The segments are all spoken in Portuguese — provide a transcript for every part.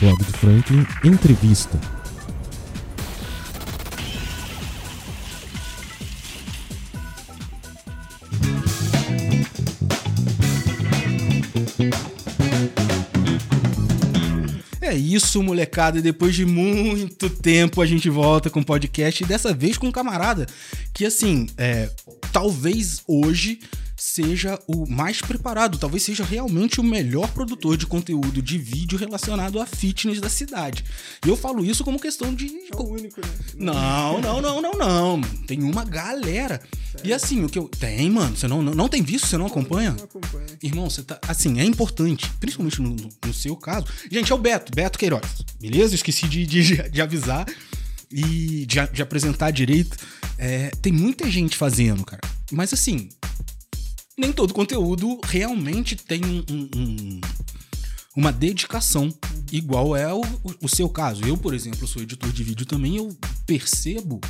Do Franklin Entrevista. É isso, molecada. Depois de muito tempo a gente volta com podcast. E dessa vez com um camarada que, assim, é, talvez hoje seja o mais preparado, talvez seja realmente o melhor produtor de conteúdo de vídeo relacionado a fitness da cidade. E eu falo isso como questão de. É o único, né? Não, não, não, não, não. Tem uma galera. Sério? E assim, o que eu. Tem, mano. Você não, não, não tem visto? Você não acompanha? Não acompanho. Irmão, você tá. Assim, é importante, principalmente no, no, seu caso. Gente, é o Beto, Beto Queiroz. Beleza? esqueci de, de, de avisar e de, de apresentar direito. É, tem muita gente fazendo, cara. Mas assim, nem todo conteúdo realmente tem um, um, uma dedicação igual é o, o, seu caso. Eu, por exemplo, sou editor de vídeo também, eu percebo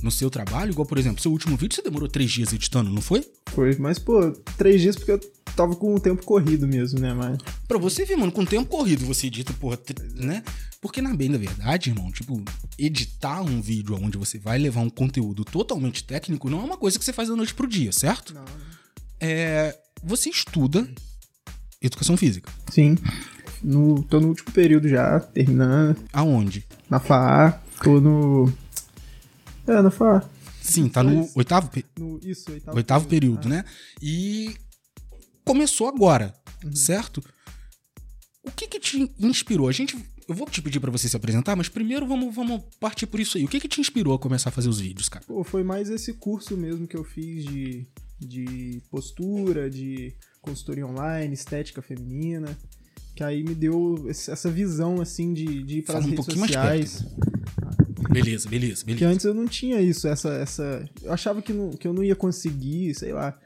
no seu trabalho, igual, por exemplo, seu último vídeo você demorou três dias editando, não foi? Foi, mas, pô, três dias porque eu tava com o tempo corrido mesmo, né, mas... Pra você ver, mano, com o tempo corrido você edita, porra, né? Porque na bem da verdade, irmão, tipo, editar um vídeo onde você vai levar um conteúdo totalmente técnico não é uma coisa que você faz da noite pro dia, certo? Não, não é, você estuda educação física. Sim. No, tô no último período já, terminando. Aonde? Na FAA. Tô no. É, na FAA. Sim, tá no oitavo, no, isso, oitavo, oitavo período, período né? E começou agora, uhum. certo? O que que te inspirou? A gente, eu vou te pedir para você se apresentar, mas primeiro vamos, vamos partir por isso aí. O que que te inspirou a começar a fazer os vídeos, cara? Pô, foi mais esse curso mesmo que eu fiz de de postura, de consultoria online, estética feminina, que aí me deu essa visão assim de, de ir para as um redes sociais. Beleza, beleza, beleza. Que antes eu não tinha isso, essa essa eu achava que, não, que eu não ia conseguir, sei lá.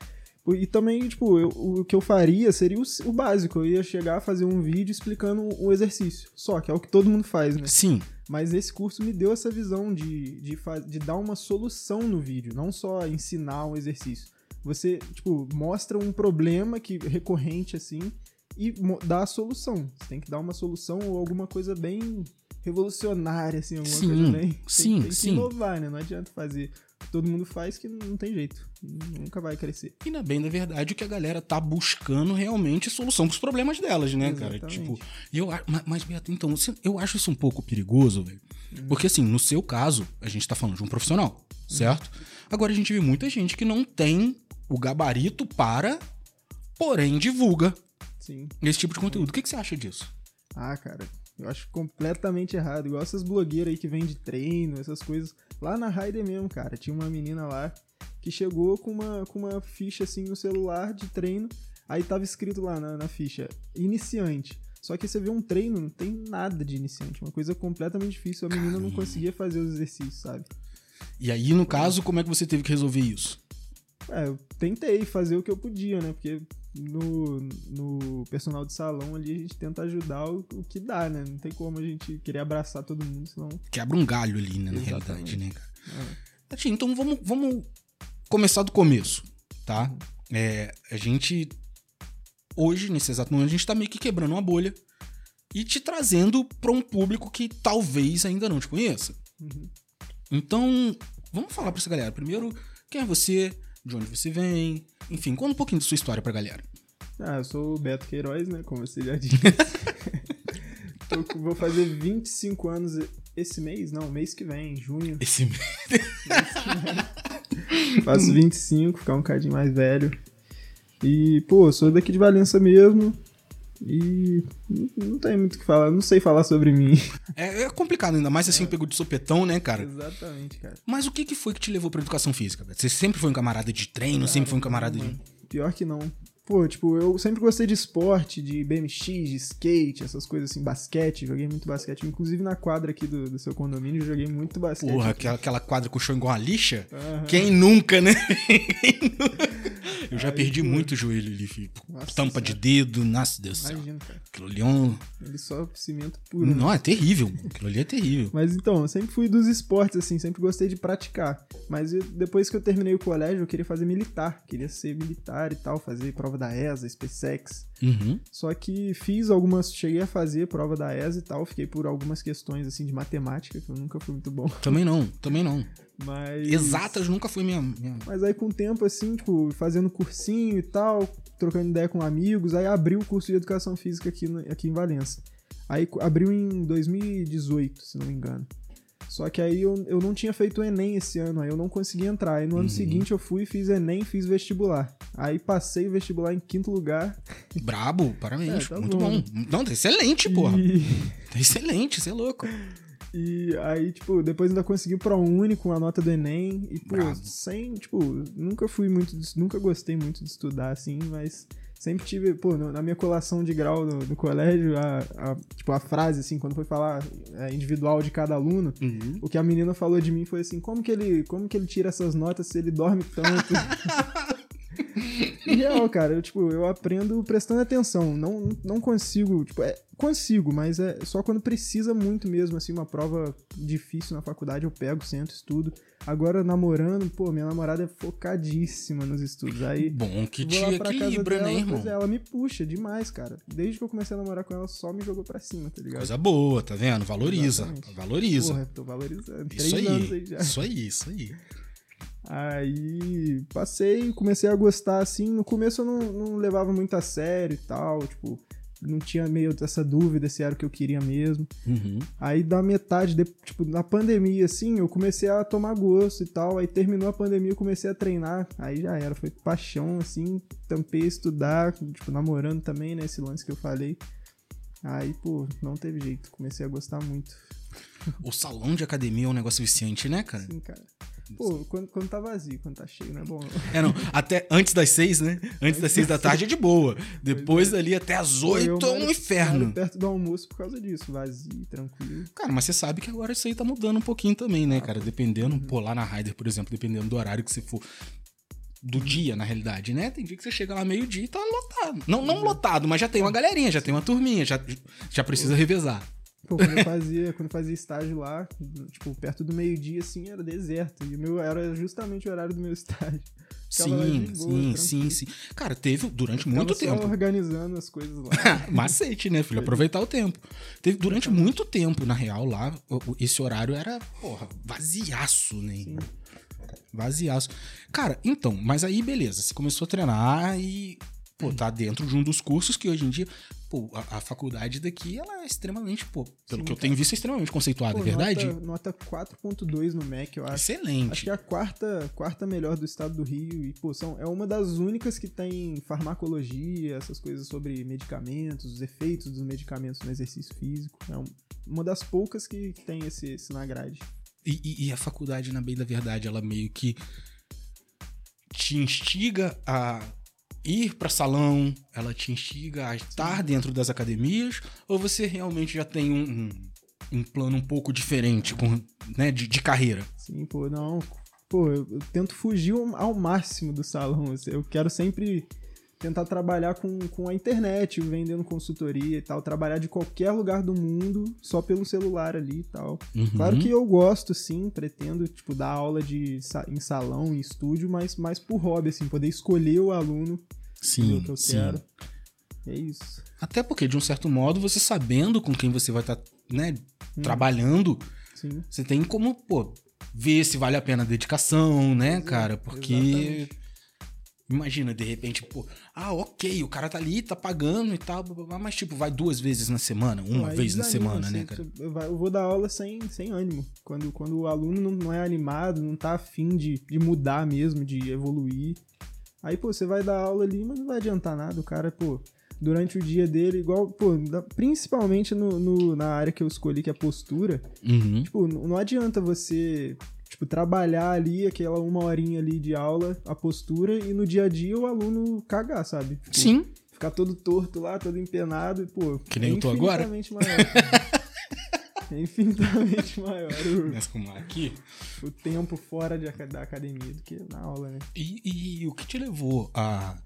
E também, tipo, eu, o que eu faria seria o, o, básico. Eu ia chegar a fazer um vídeo explicando o exercício. Só, que é o que todo mundo faz, né? Sim. Mas esse curso me deu essa visão de, de, de dar uma solução no vídeo, não só ensinar um exercício você, tipo, mostra um problema que recorrente assim e dá a solução. Você tem que dar uma solução ou alguma coisa bem revolucionária, assim, alguma sim, coisa bem. Sim, tem, tem sim. que inovar, né? Não adianta fazer todo mundo faz que não tem jeito. Nunca vai crescer. E na bem da verdade, o que a galera tá buscando realmente é solução pros problemas delas, né, Exatamente. cara? Tipo, eu, mas, Beto, então, eu acho isso um pouco perigoso, velho. Hum. Porque assim, no seu caso, a gente tá falando de um profissional, certo? Hum. Agora a gente vê muita gente que não tem o gabarito para, porém divulga Sim. esse tipo de conteúdo. O que, que você acha disso? Ah, cara, eu acho completamente errado. Igual essas blogueiras aí que vêm de treino, essas coisas. Lá na Raider mesmo, cara, tinha uma menina lá que chegou com uma, com uma ficha assim no celular de treino. Aí tava escrito lá na, na ficha, iniciante. Só que você vê um treino, não tem nada de iniciante. Uma coisa completamente difícil. A menina não conseguia fazer os exercícios, sabe? E aí, no caso, como é que você teve que resolver isso? É, eu tentei fazer o que eu podia, né? Porque no, no personal de salão ali a gente tenta ajudar o, o que dá, né? Não tem como a gente querer abraçar todo mundo, senão. Quebra um galho ali, né? Na realidade, né, cara? É. então vamos, vamos começar do começo, tá? Uhum. É, a gente. Hoje, nesse exato momento, a gente tá meio que quebrando uma bolha e te trazendo para um público que talvez ainda não te conheça. Uhum. Então, vamos falar pra essa galera. Primeiro, quem é você? De onde você vem, enfim, conta um pouquinho da sua história pra galera. Ah, eu sou o Beto Queiroz, né, como você já disse. Tô, vou fazer 25 anos esse mês, não, mês que vem, junho. Esse mês? Faço 25, ficar um cadinho mais velho. E, pô, sou daqui de Valença mesmo. E não tem muito o que falar, não sei falar sobre mim. É, é complicado, ainda mais assim, é. pegou de sopetão, né, cara? Exatamente, cara. Mas o que, que foi que te levou pra educação física? Você sempre foi um camarada de treino, sempre foi um camarada de. Pior que não. Pô, tipo, eu sempre gostei de esporte, de BMX, de skate, essas coisas assim, basquete, joguei muito basquete. Inclusive na quadra aqui do, do seu condomínio, joguei muito basquete. Porra, aquela, aquela quadra com o chão igual uma lixa? Uhum. Quem nunca, né? Eu já Aí, perdi pô, muito joelho ali. Nossa Tampa de dedo, nossa Deus do céu. Imagina, cara. Aquilo ali é um... Ele só cimento puro. né? Não, é terrível. Aquilo ali é terrível. Mas então, eu sempre fui dos esportes, assim, sempre gostei de praticar. Mas eu- depois que eu terminei o colégio, eu queria fazer militar. Queria ser militar e tal, fazer prova da ESA, SpaceX. Uhum. Só que fiz algumas, cheguei a fazer prova da ESA e tal, fiquei por algumas questões, assim, de matemática, que eu nunca fui muito bom. Também não, também não. Mas... Exatas nunca foi minha... minha... Mas aí com o tempo, assim, tipo, fazendo cursinho e tal, trocando ideia com amigos, aí abriu o curso de Educação Física aqui, no- aqui em Valença. Aí abriu em 2018, se não me engano. Só que aí eu, eu não tinha feito o Enem esse ano, aí eu não consegui entrar. Aí no ano Uhum. seguinte eu fui, fiz Enem, fiz vestibular. Aí passei o vestibular em quinto lugar. Brabo, parabéns. É, tá muito bom, bom. Não, tá excelente, porra. E, Tá excelente, você é louco. e aí, tipo, depois ainda consegui pro Uni com a nota do Enem. E, pô, Bravo. sem, tipo, nunca fui muito, nunca gostei muito de estudar, assim, mas sempre tive, pô, no- na minha colação de grau no, no colégio, a, a- tipo, a frase, assim, quando foi falar é, individual de cada aluno, Uhum. o que a menina falou de mim foi assim, como que ele, como que ele tira essas notas se ele dorme tanto? E real, cara, eu, tipo, eu aprendo prestando atenção. Não, não consigo, tipo, é, consigo, mas é só quando precisa muito mesmo, assim, uma prova difícil na faculdade, eu pego, sento, estudo. Agora, namorando, pô, minha namorada é focadíssima nos estudos. Aí. Bom que te equilibra, dela, né, irmão? é, ela me puxa demais, cara. Desde que eu comecei a namorar com ela, só me jogou pra cima, tá ligado? Coisa boa, tá vendo? Valoriza. Exatamente. Valoriza. Porra, tô valorizando. isso Três anos aí. aí. Isso aí, isso aí. Aí passei, comecei a gostar assim. No começo eu não, não levava muito a sério e tal, tipo, não tinha meio essa dúvida se era o que eu queria mesmo. Uhum. Aí da metade, de- tipo, na pandemia, assim, eu comecei a tomar gosto e tal. Aí terminou a pandemia, eu comecei a treinar. Aí já era, foi paixão, assim, tampei estudar, tipo, namorando também, né? Esse lance que eu falei. Aí, pô, não teve jeito, comecei a gostar muito. O salão de academia é um negócio viciante, né, cara? Assim, cara. Pô, quando, quando tá vazio, quando tá cheio, não é bom. não. É, não. Até antes das seis, né? Antes das seis da tarde é de boa. Depois ali até as oito é um inferno. perto do almoço por causa disso, vazio, tranquilo. Cara, mas você sabe que agora isso aí tá mudando um pouquinho também, né, cara? Dependendo, pô, lá na Raider, por exemplo, dependendo do horário que você for. Do dia, na realidade, né? Tem dia que você chega lá meio-dia e tá lotado. Não, não lotado, mas já tem uma galerinha, já tem uma turminha, já, já precisa revezar. Pô, quando eu fazia, quando eu fazia estágio lá, tipo, perto do meio-dia, assim, era deserto. E o meu era justamente o horário do meu estágio. Ficava Sim, boa, sim, tranquilo. sim, sim. Cara, teve durante muito tempo. organizando as coisas lá. Macete, né, filho? Aproveitar o tempo. Teve durante muito tempo, na real, lá, esse horário era, porra, vaziaço, né? Sim. Vaziaço. Cara, então, mas aí beleza, você começou a treinar e, pô, tá dentro de um dos cursos que hoje em dia, pô, a, a faculdade daqui, ela é extremamente, pô, pelo Sim, que eu tenho visto, é extremamente conceituada, Pô, é verdade? Nota, nota 4.2 no MEC, eu acho. Acho Excelente. que é a quarta, quarta melhor do estado do Rio. E, pô, são, é uma das únicas que tem farmacologia, essas coisas sobre medicamentos, os efeitos dos medicamentos no exercício físico. É um- uma das poucas que tem esse, esse na grade. E, e- e a faculdade, na bem da verdade, ela meio que te instiga a ir pra salão, ela te instiga a estar dentro das academias, ou você realmente já tem um, um, um plano um pouco diferente com, né, de, de carreira? Sim, pô, não. Pô, eu, eu tento fugir ao, máximo do salão. assim, Eu quero sempre tentar trabalhar com, com a internet, vendendo consultoria e tal. Trabalhar de qualquer lugar do mundo, só pelo celular ali e tal. Uhum. Claro que eu gosto, sim, pretendo, tipo, dar aula de, em salão, em estúdio, mas mais por hobby, assim, poder escolher o aluno Sim, que eu sim. quero. É isso. Até porque, de um certo modo, você sabendo com quem você vai estar, né, Hum. trabalhando, Sim. você tem como, pô, ver se vale a pena a dedicação, né, Exato, cara? Porque. exatamente. Imagina, de repente, pô, ah, ok, o cara tá ali, tá pagando e tal, mas tipo, vai duas vezes na semana, uma vez na semana, né, assim, cara? Eu vai- eu vou dar aula sem, sem ânimo. Quando, quando o aluno não, não é animado, não tá afim de, de mudar mesmo, de evoluir. Aí, pô, você vai dar aula ali, mas não vai adiantar nada. O cara, pô, durante o dia dele, igual, pô, principalmente no, no- na área que eu escolhi, que é postura, Uhum. tipo, não adianta você, tipo, trabalhar ali aquela uma horinha ali de aula, a postura, e no dia a dia o aluno cagar, sabe? Tipo, Sim, Ficar todo torto lá, todo empenado, e, pô, Que nem é eu tô agora. maior. É infinitamente maior o, Começa com uma aqui. o tempo fora de, da academia do que na aula, né? E, e o que te levou a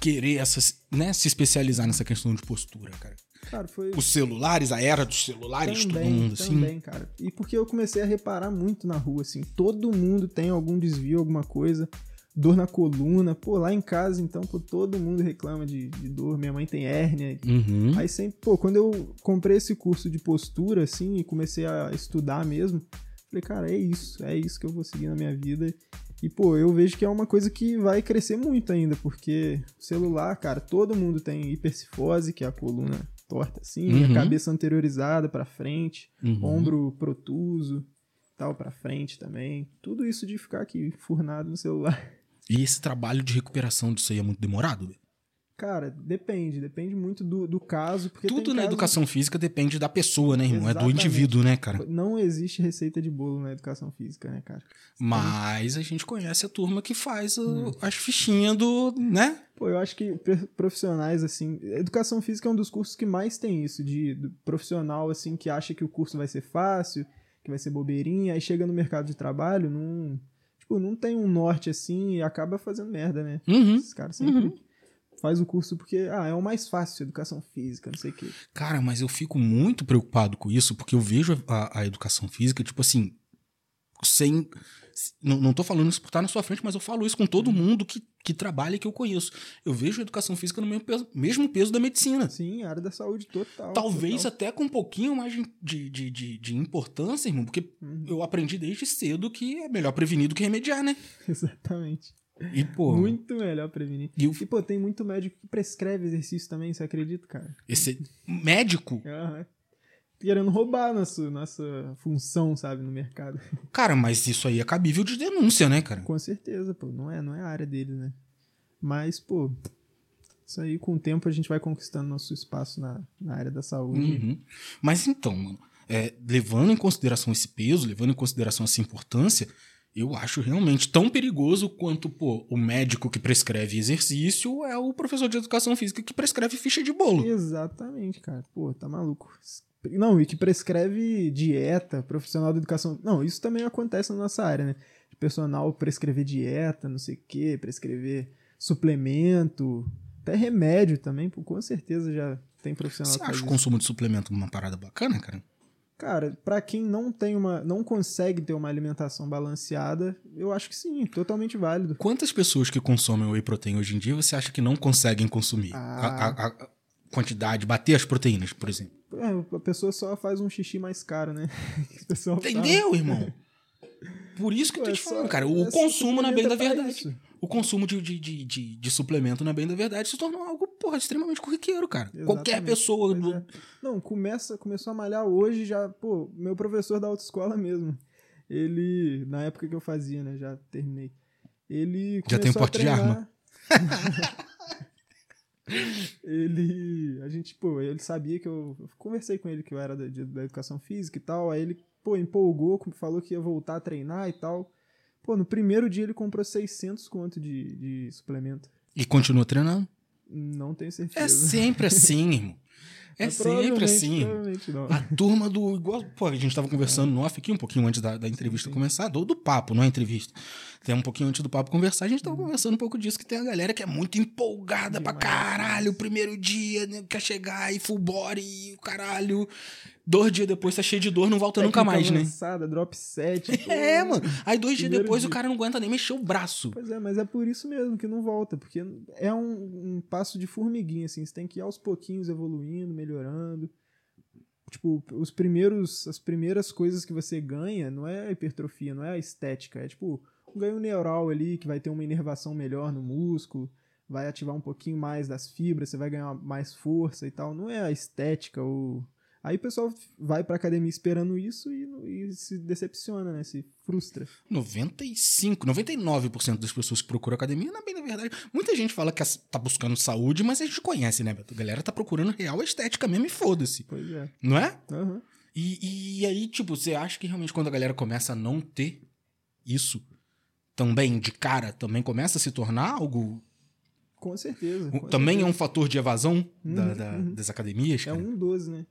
querer essas, né, se especializar nessa questão de postura, cara? Cara, foi. Os celulares, a era dos celulares, todo Também, mundo assim. também, cara. E porque eu comecei a reparar muito na rua, assim. Todo mundo tem algum desvio, alguma coisa. Dor na coluna. Pô, lá em casa, então, pô, todo mundo reclama de, de dor. Minha mãe tem hérnia. Uhum. Aí sempre, pô, quando eu comprei esse curso de postura, assim, e comecei a estudar mesmo, falei, cara, é isso. É isso que eu vou seguir na minha vida. E, pô, eu vejo que é uma coisa que vai crescer muito ainda, porque celular, cara, todo mundo tem hipercifose, que é a coluna torta assim, Uhum. a cabeça anteriorizada pra frente, Uhum. ombro protuso, tal pra frente também. Tudo isso de ficar aqui furnado no celular. E esse trabalho de recuperação disso aí é muito demorado? Cara, depende, depende muito do, do caso, porque Tudo na casos- educação física depende da pessoa, né, irmão? É do Exatamente. indivíduo, né, cara? Não existe receita de bolo na educação física, né, cara? Mas a gente conhece a turma que faz o- Hum. as fichinhas do, né? Pô, eu acho que profissionais, assim. Educação física é um dos cursos que mais tem isso, de profissional, assim, que acha que o curso vai ser fácil, que vai ser bobeirinha, aí chega no mercado de trabalho, não. Tipo, não tem um norte assim e acaba fazendo merda, né? Uhum. Esses caras sempre faz o curso porque, ah, é o mais fácil, educação física, não sei o quê. Cara, mas eu fico muito preocupado com isso, porque eu vejo a, a educação física, tipo assim, sem. Não, tô falando isso por estar na sua frente, mas eu falo isso com todo mundo que, que trabalha e que eu conheço. Eu vejo a educação física no mesmo peso, mesmo peso da medicina. Sim, área da saúde total. Talvez total. até com um pouquinho mais de, de, de, de importância, irmão, porque Uhum. eu aprendi desde cedo que é melhor prevenir do que remediar, né? Exatamente. E, pô, Muito melhor prevenir. e o, E, pô, tem muito médico que prescreve exercício também, você acredita, cara? esse médico, Aham. Querendo roubar nossa, nossa função, sabe, no mercado. cara, mas isso aí é cabível de denúncia, né, cara? Com certeza, pô. Não é, não é a área dele, né? Mas, pô, isso aí com o tempo a gente vai conquistando nosso espaço na, na área da saúde. Uhum. Mas então, mano, é, levando em consideração esse peso, levando em consideração essa importância, eu acho realmente tão perigoso quanto, pô, o médico que prescreve exercício é o professor de educação física que prescreve ficha de bolo. Exatamente, cara. Pô, tá maluco. Não, e que prescreve dieta, profissional da educação. Não, isso também acontece na nossa área, né? De personal prescrever dieta, não sei o quê, prescrever suplemento, até remédio também, pô, com certeza já tem profissional Você acha o consumo de suplemento uma parada bacana, cara? Cara, pra quem não tem uma, não consegue ter uma alimentação balanceada, eu acho que sim, totalmente válido. Quantas pessoas que consomem whey protein hoje em dia você acha que não conseguem consumir? Ah. A, a- a quantidade, bater as proteínas, por exemplo. É, a pessoa só faz um xixi mais caro, né? Pessoal fala. Entendeu, irmão? Por isso que eu tô é te só- falando, cara. O consumo, na bem da pra verdade. isso. O consumo de, de, de, de, de suplemento, na bem da verdade, se tornou algo, porra, extremamente corriqueiro, cara. Qualquer Exatamente. pessoa. Pois do- é. Não, começa, começou a malhar hoje já, pô, meu professor da autoescola mesmo. Ele, na época que eu fazia, né, já terminei. Ele Já tem a porte de treinar. ele, a gente, pô, ele sabia que eu, eu conversei com ele que eu era da, de- da educação física e tal, aí ele, pô, empolgou, falou que ia voltar a treinar e tal. Pô, no primeiro dia ele comprou 600 conto de, de suplemento. E continua treinando. Não tenho certeza. É sempre assim, irmão. É Mas sempre provavelmente- assim. A turma do. Igual, pô, a gente tava conversando no off aqui um pouquinho antes da, da entrevista começar, do, do papo, não é entrevista. Tem um pouquinho antes do papo conversar, a gente tava conversando um pouco disso, que tem a galera que é muito empolgada pra Uhum. Demais. caralho, o primeiro dia, né, quer chegar e full body, o caralho. Dois dias depois tá cheio de dor, não volta nunca Técnica mais, né? avançada, drop 7. É, mano. Aí dois dias depois dia. o cara não aguenta nem mexer o braço. Pois é, mas é por isso mesmo que não volta, porque é um, um passo de formiguinha, assim, você tem que ir aos pouquinhos evoluindo, melhorando. Tipo, os primeiros, as primeiras coisas que você ganha não é a hipertrofia, não é a estética, é tipo ganho neural ali que vai ter uma inervação melhor no músculo, vai ativar um pouquinho mais das fibras, você vai ganhar mais força e tal. Não é a estética ou Aí o pessoal vai pra academia esperando isso e, e se decepciona, né? Se frustra. 95, 99% das pessoas que procuram academia, na bem da verdade, muita gente fala que tá buscando saúde, mas a gente conhece, né, Beto? A galera tá procurando real estética mesmo e foda-se. Pois é. Não é? Aham. E, e aí, tipo, você acha que realmente quando a galera começa a não ter isso também de cara, também começa a se tornar algo. Com certeza. com também é certeza. um fator de evasão da- Uhum, da- uhum. das academias? É cara? um 12, né?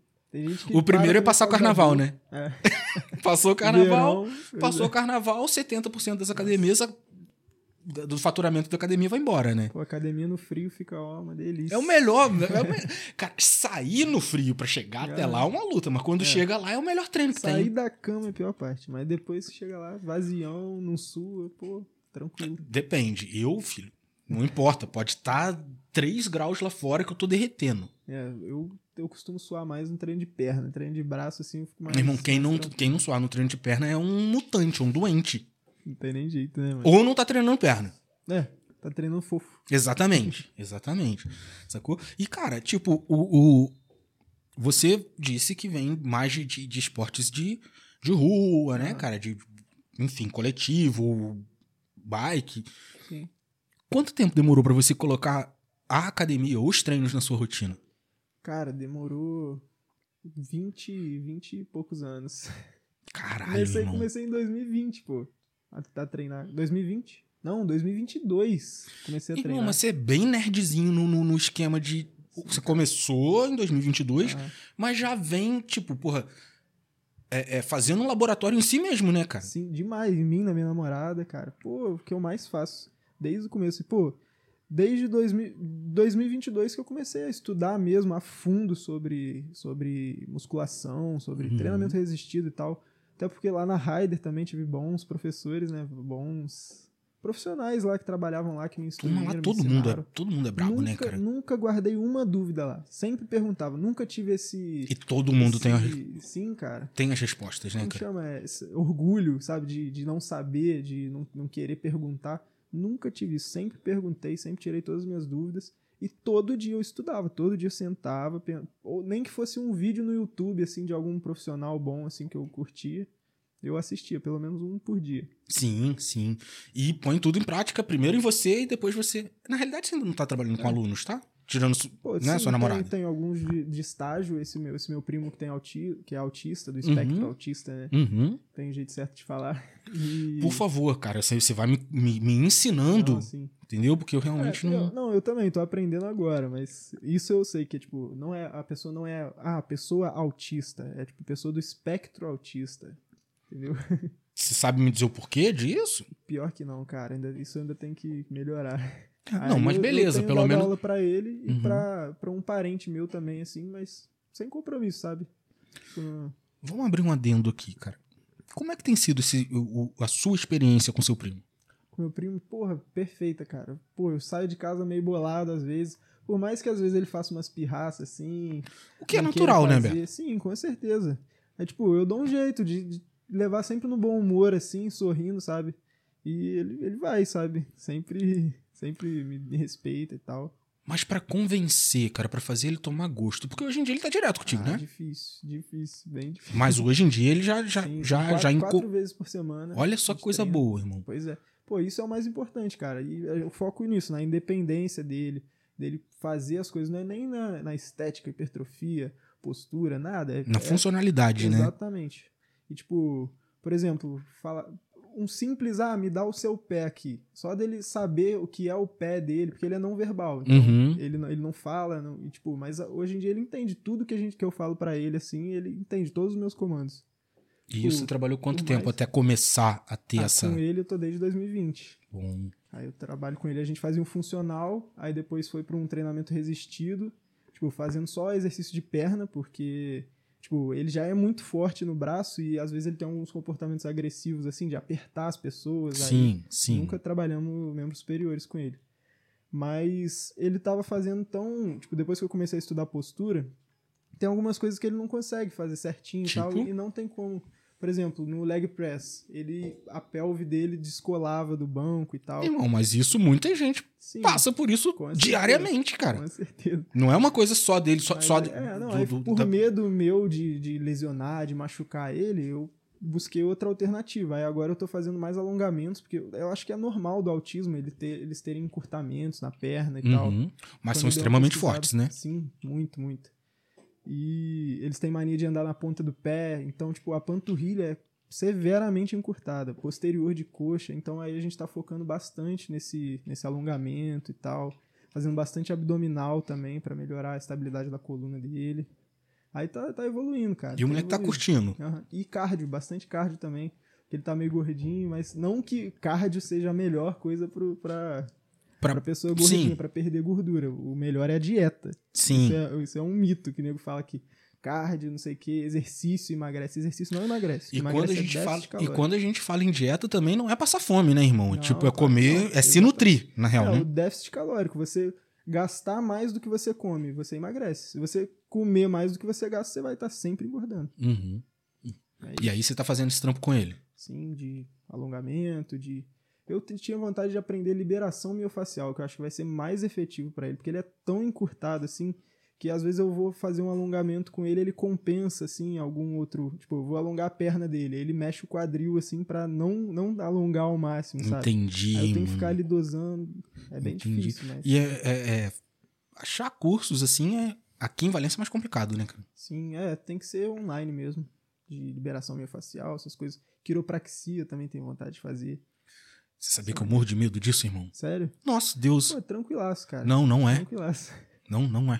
O primeiro é passar o carnaval, da né? É. Passou o carnaval, Verão, passou é. o carnaval, 70% das academias, a- do faturamento da academia vai embora, né? Pô, academia no frio fica, ó, uma delícia. É o melhor. É o Cara, sair no frio pra chegar até É. lá é uma luta, mas quando É. chega lá é o melhor treino que Sair tem. da cama é a pior parte, mas depois você chega lá, vazião, não sua, pô, tranquilo. Depende. Eu, filho, não importa. Pode estar 3 graus lá fora que eu tô derretendo. É, eu, eu costumo suar mais no treino de perna, treino de braço assim, eu fico mais. Meu irmão, quem não, tranquilo. quem não suar no treino de perna é um mutante, um doente. Não tem nem jeito, né, mano? Ou não tá treinando perna. É, tá treinando fofo. Exatamente, exatamente. Sacou? E, cara, tipo, o, o- você disse que vem mais de, de, esportes de, de rua, né, Ah. cara? De, enfim, coletivo, bike. Sim. Quanto tempo demorou pra você colocar a academia ou os treinos na sua rotina? Cara, demorou 20, 20 e poucos anos. Caralho, Comecei, irmão. comecei em 2020, pô. A, a treinar. 2020? Não, 2022. Comecei a Irmão, treinar. mas você é bem nerdzinho no, no, no esquema de... Você começou em 2022, Ah, mas já vem, tipo, porra... É, é, fazendo um laboratório em si mesmo, né, cara? Sim, demais. Em mim, na minha namorada, cara. Pô, o que eu mais faço desde o começo. E, pô, desde 2000, 2022 que eu comecei a estudar mesmo a fundo sobre, sobre musculação, sobre Uhum. treinamento resistido e tal. Até porque lá na Raider também tive bons professores, né? Bons profissionais lá que trabalhavam lá, que me Turma lá, todo mundo, é, ensinaram. todo mundo é brabo, nunca, né, cara? Nunca guardei uma dúvida lá. Sempre perguntava. Nunca tive esse... E todo mundo tem, a- esse- Sim, cara tem as respostas, né, como cara? chama? É, esse orgulho, sabe? De, de não saber, de não, não querer perguntar. Nunca tive isso. Sempre perguntei, sempre tirei todas as minhas dúvidas. E todo dia eu estudava, todo dia eu sentava, ou nem que fosse um vídeo no YouTube, assim, de algum profissional bom, assim, que eu curtia. Eu assistia, pelo menos um por dia. Sim, sim. E põe tudo em prática, primeiro em você e depois você. Na realidade, você ainda não tá trabalhando com alunos, tá? Tirando Pô, né, sim, sua tem- namorada. Tem, alguns de, de estágio, esse meu, esse meu primo que tem auti, que é autista, do espectro Uhum. autista, né? Uhum. Tem um jeito certo de falar. E... Por favor, cara, você, você vai me, me, me ensinando, Não, assim, entendeu? Porque eu realmente É, não. eu- não, eu também tô aprendendo agora, mas isso eu sei que tipo, não é a pessoa não é ah, a pessoa autista, é tipo pessoa do espectro autista. Entendeu? Você sabe me dizer o porquê disso? Pior que não, cara, ainda isso ainda tem que melhorar. Não, Aí mas eu- beleza, eu tenho pelo menos. aula para ele e Uhum. pra para um parente meu também assim, mas sem compromisso, sabe? Tipo, não- Vamos abrir um adendo aqui, cara. Como é que tem sido esse, o- a sua experiência com seu primo? Com meu primo, porra, perfeita, cara. Pô, eu saio de casa meio bolado às vezes. Por mais que às vezes ele faça umas pirraças assim. O que é não natural, né. Beto? Sim, com certeza. É tipo, eu dou um jeito de, de levar sempre no bom humor, assim, sorrindo, sabe? E ele, ele vai, sabe? Sempre, sempre me, respeita e tal. Mas pra convencer, cara, pra fazer ele tomar gosto. Porque hoje em dia ele tá direto contigo, Ah, né? Difícil, difícil, bem difícil. Mas hoje em dia ele já, já, Sim, já, quatro, já enco- quatro vezes por semana. Olha só coisa treina. boa, irmão. Pois é. Pô, isso é o mais importante, cara. E eu foco nisso, na independência dele, dele fazer as coisas, não é nem na, na estética, hipertrofia, postura, nada. É, Na é- funcionalidade, né? Exatamente. E tipo, por exemplo, fala um simples, ah, me dá o seu pé aqui. Só dele saber o que é o pé dele, porque ele é não verbal. Então, Uhum. ele, não, ele não fala, não, e, tipo, mas hoje em dia ele entende tudo que, a gente, que eu falo pra ele, assim, ele entende todos os meus comandos. E por- você trabalhou quanto tempo mais. até começar a ter Ah, essa. Com ele eu tô desde 2020. Bom, Aí eu trabalho com ele, a gente fazia um funcional, aí depois foi para um treinamento resistido, tipo, fazendo só exercício de perna, porque, tipo, ele já é muito forte no braço e às vezes ele tem alguns comportamentos agressivos, assim, de apertar as pessoas. aí sim, sim. Nunca trabalhamos membros superiores com ele. Mas ele tava fazendo tão. Tipo, depois que eu comecei a estudar postura, tem algumas coisas que ele não consegue fazer certinho e tal, Tipo? e não tem como. Por exemplo, no leg press, ele a pelve dele descolava do banco e tal. Irmão, mas isso muita gente Sim, passa por isso diariamente, cara. com certeza. Não é uma coisa só dele, só, Mas só é, é, não, do- aí do- por da- medo meu de, de lesionar, de machucar ele, eu busquei outra alternativa. Aí agora eu tô fazendo mais alongamentos, porque eu acho que é normal do autismo ele ter, eles terem encurtamentos na perna e tal. Uhum. Mas Quando são uma extremamente fortes, né? Sim, muito, muito. E eles têm mania de andar na ponta do pé, então, tipo, a panturrilha é severamente encurtada, posterior de coxa, então aí a gente tá focando bastante nesse, nesse alongamento e tal, fazendo bastante abdominal também para melhorar a estabilidade da coluna dele. Aí tá, tá evoluindo, cara. E o moleque tá curtindo. Aham. E cardio, bastante cardio também. Ele tá meio gordinho, mas não que cardio seja a melhor coisa pro, pra, Pra- pra pessoa gordinha, Sim. pra perder gordura. O melhor é a dieta. Sim. Isso é, isso é um mito que o nego fala que cardio, não sei o que, exercício emagrece. Exercício não emagrece. E emagrece quando, a é gente fala, e quando a gente fala em dieta também não é passar fome, né, irmão? Não, tipo, é comer, não, é se nutrir, na real, É, né? o déficit calórico. Você gastar mais do que você come, você emagrece. Se você comer mais do que você gasta, você vai estar sempre engordando. Uhum. É E aí você tá fazendo esse trampo com ele. Sim, de alongamento, de. Eu tinha vontade de aprender liberação miofacial, que eu acho que vai ser mais efetivo pra ele, porque ele é tão encurtado assim que às vezes eu vou fazer um alongamento com ele, ele compensa assim algum outro, tipo, eu vou alongar a perna dele, ele mexe o quadril assim pra não não alongar ao máximo, sabe? Entendi. Aí eu tenho que ficar ali dosando, é bem Entendi. difícil, mas E é, é- é- achar cursos assim é aqui em Valência é mais complicado, né, cara? sim, é, tem que ser online mesmo, de liberação miofacial, essas coisas. Quiropraxia também tenho vontade de fazer. Você sabia que eu morro de medo disso, irmão? Sério? Nossa, Deus. Pô, tranquilaço, cara. Não, não é. Tranquilaço. Não, não é.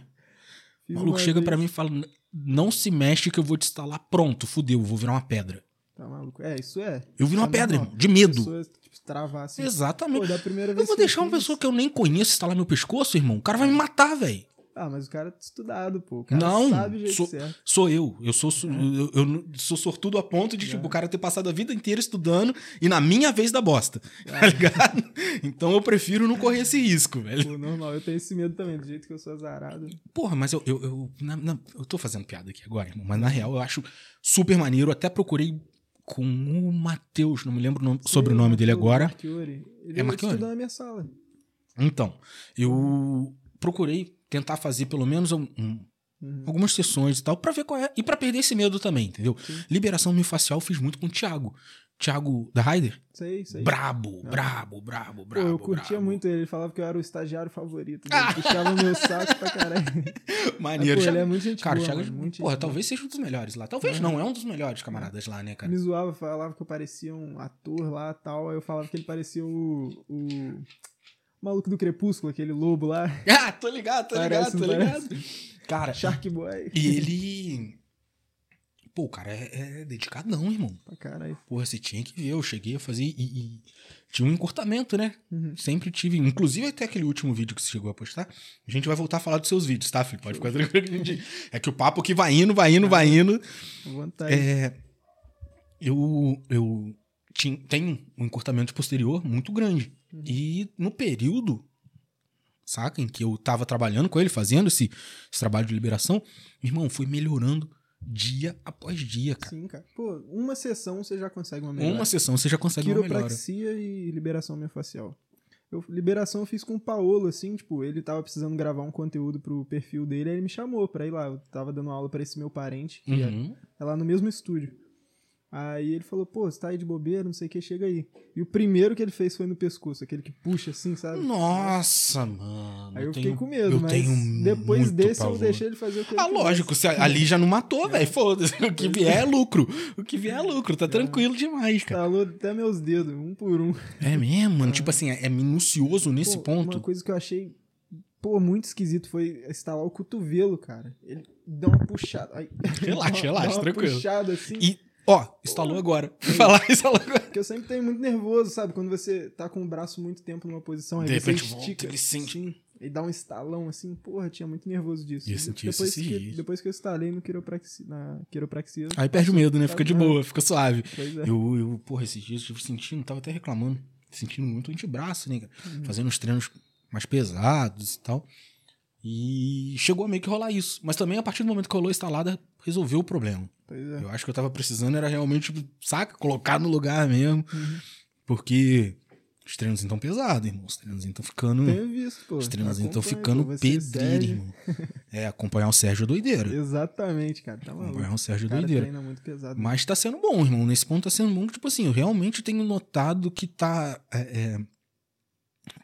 Fiz O maluco chega pra mim e fala: não se mexe que eu vou te instalar. Pronto, fudeu, vou virar uma pedra. Tá maluco? É, isso é. Eu viro uma É pedra, irmão, de medo. Pessoa, tipo, travar assim. Exatamente. Pô, Eu vou deixar uma pessoa que eu nem conheço instalar meu pescoço, irmão. O cara vai me matar, velho. Ah, mas o cara é estudado, pô. O cara Não, sabe o jeito sou- certo. Sou eu. Eu sou, su- eu, eu sou sortudo a ponto de, tipo, o cara ter passado a vida inteira estudando e na minha vez da bosta. Tá ligado? Então eu prefiro não correr esse risco, velho. Pô, normal, eu tenho esse medo também, do jeito que eu sou azarado. Porra, mas eu. Eu, eu, na- na- eu tô fazendo piada aqui agora, irmão. Mas na real eu acho super maneiro. Eu até procurei com o Matheus, não me lembro sobre o nome dele agora. Marchiori. Ele É Marchiori? estudou na minha sala. Então, eu procurei tentar fazer pelo menos um- um- Uhum. algumas sessões e tal, pra ver qual é. E pra perder esse medo também, entendeu? Sim. Liberação miofascial eu fiz muito com o Thiago. Thiago da Raider. Sei, sei. Brabo, Ah. brabo, brabo, Pô, brabo. eu curtia brabo. muito ele, ele falava que eu era o estagiário favorito. Ele puxava meu saco pra caralho. Maneiro. pô, ele é muito gente Cara, boa, Thiago, mano, muito porra, talvez seja um dos melhores lá. Talvez não, é um dos melhores camaradas lá, né, cara? Me zoava, falava que eu parecia um ator lá e tal. Aí eu falava que ele parecia o. o... maluco do Crepúsculo, aquele lobo lá. Ah, tô ligado, tô Parece, ligado, tô não ligado. Cara, Shark Boy. e ele. Pô, o cara é, é dedicadão, irmão. Pra caralho. Porra, você tinha que ver. Eu cheguei a fazer e, e tinha um encurtamento, né? Uhum. Sempre tive. Inclusive, até aquele último vídeo que você chegou a postar. A gente vai voltar a falar dos seus vídeos, tá, filho? Pode ficar tranquilo. que a gente- É que o papo que vai indo, vai indo, vai indo. À vontade. É, eu eu tinha, tenho um encurtamento posterior muito grande. Uhum. E no período, saca, em que eu tava trabalhando com ele, fazendo esse, esse trabalho de liberação, irmão, foi melhorando dia após dia, cara. Sim, cara. Pô, uma sessão você já consegue uma melhora. Uma sessão você já consegue uma melhora. Quiropraxia e liberação miofascial. Eu, liberação eu fiz com o Paolo, assim, tipo, ele tava precisando gravar um conteúdo pro perfil dele, aí ele me chamou pra ir lá. Eu tava dando aula pra esse meu parente, que é, Uhum. é lá no mesmo estúdio. Aí ele falou, pô, você tá aí de bobeira, não sei o que, chega aí. E o primeiro que ele fez foi no pescoço, aquele que puxa assim, sabe? Nossa, mano. Aí eu fiquei com medo, eu mas depois desse eu pavor. deixei ele fazer o que ele Ah, quisesse. lógico, se ali já não matou, velho. Foda-se. O que vier é lucro. O que vier é lucro. Tá tranquilo demais, cara. Estalou até meus dedos, um por um. É mesmo, mano. Tipo assim, é é minucioso nesse Pô, ponto. Uma coisa que eu achei, pô, muito esquisito foi instalar o cotovelo, cara. Ele dá uma puxada. Ai. Relaxa, relaxa, dá uma tranquilo. puxada assim. E, ó, instalou agora. Falar, instalou agora. Porque eu sempre tenho muito nervoso, sabe? Quando você tá com o braço muito tempo numa posição, aí De você repente volta, estica ele sente- assim, e dá um estalão assim. Porra, tinha muito nervoso disso. Isso depois, que, depois que eu instalei no quiropraxia, na quiropraxia. Aí perde o medo, né? Fica de Tá boa, fica suave. Pois é. Eu, eu, porra, esses dias eu tive sentindo, tava até reclamando. Sentindo muito antebraço, né? cara? Uhum. Fazendo uns treinos mais pesados e tal. E chegou a meio que rolar isso. Mas também, a partir do momento que rolou a instalada, resolveu o problema. Pois é. Eu acho que eu tava precisando era realmente, tipo, saca? Colocar no lugar mesmo. Uhum. Porque os treinos estão pesados, irmão. Os treinos estão ficando. Tenho visto, pô. Os treinos estão Acompanho, ficando pedreiro, irmão. É, acompanhar o Sérgio é doideira. Exatamente, cara. Tá maluco. Acompanhar o Sérgio O é doideira. treina muito pesado. Mas tá sendo bom, irmão. Nesse ponto tá sendo bom. que, Tipo assim, eu realmente tenho notado que tá. É, é,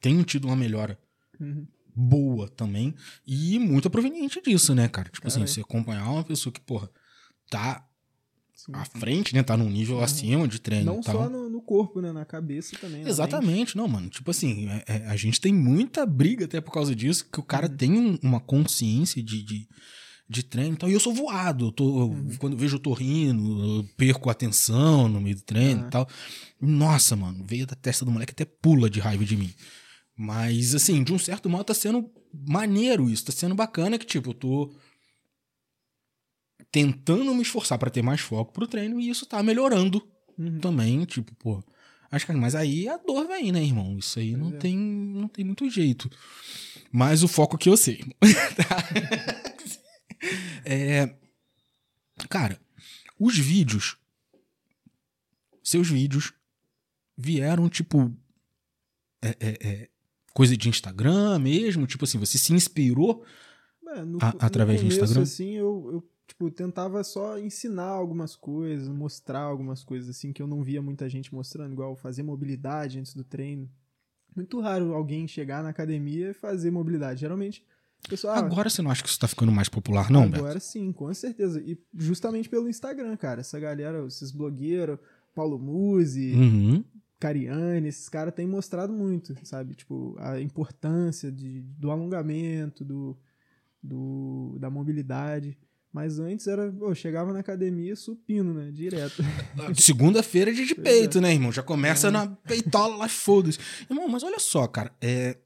tenho tido uma melhora Uhum. Boa também. E muito proveniente disso, né, cara? Tipo assim, Caralho. você acompanhar uma pessoa que, porra, tá Sim. à frente, né? Tá num nível acima de treino Não tal. só no, no corpo, né? Na cabeça também. Exatamente, não, mano. Tipo assim, é- é- a gente tem muita briga até por causa disso, que o cara Uhum. tem um- uma consciência de, de, de treino e tal. E eu sou voado. Eu tô, Quando eu vejo eu tô rindo, eu perco a atenção no meio do treino e tal. Nossa, mano, veio da testa do moleque até pula de raiva de mim. Mas, assim, de um certo modo tá sendo maneiro isso. Tá sendo bacana que, tipo, eu tô tentando me esforçar pra ter mais foco pro treino e isso tá melhorando Uhum. também, tipo, pô. Acho que, mas aí a dor vem, né, irmão? Isso aí não é. tem, não tem muito jeito. Mas o foco que eu sei. irmão. Tá? É, cara, os vídeos, seus vídeos vieram tipo é, é, é, coisa de Instagram mesmo, tipo assim, você se inspirou É, no, A- através do começo, Instagram? assim, eu, eu tipo, tentava só ensinar algumas coisas, mostrar algumas coisas, assim, que eu não via muita gente mostrando, igual fazer mobilidade antes do treino. Muito raro alguém chegar na academia e fazer mobilidade. Geralmente, o pessoal... ah, Agora você não acha que isso tá ficando mais popular, não, Beto? Agora sim, com certeza. E justamente pelo Instagram, cara. Essa galera, esses blogueiros, Paulo Musi, Uhum. Cariani, esses caras têm mostrado muito, sabe? Tipo, a importância de, do alongamento, do, do, da mobilidade. Mas antes era, pô, chegava na academia supino, né? Direto. Segunda-feira é dia de Pois é. peito, né, irmão? Já começa É. na peitola lá, foda-se. Irmão, mas olha só, cara, é,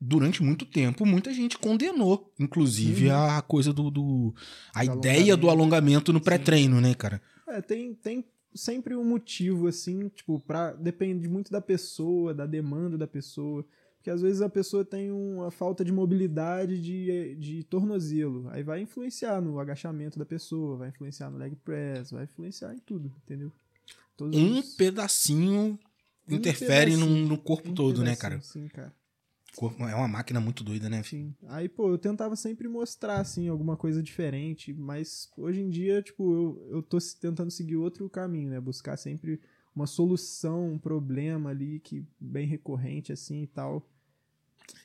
durante muito tempo, muita gente condenou, inclusive, Uhum. a coisa do. do- a Do ideia do alongamento no Sim. pré-treino, né, cara? É, tem, tem sempre um motivo, assim, tipo, pra, depende muito da pessoa, da demanda da pessoa. Porque às vezes a pessoa tem uma falta de mobilidade de, de tornozelo. Aí vai influenciar no agachamento da pessoa, vai influenciar no leg press, vai influenciar em tudo, entendeu? Todos Um os- pedacinho Um interfere no, pedacinho. no corpo um todo, né, cara? Sim, cara. É uma máquina muito doida, né? Sim. Aí, pô, eu tentava sempre mostrar, assim, alguma coisa diferente, mas hoje em dia, tipo, eu, eu tô tentando seguir outro caminho, né? Buscar sempre uma solução, um problema ali que bem recorrente, assim, e tal.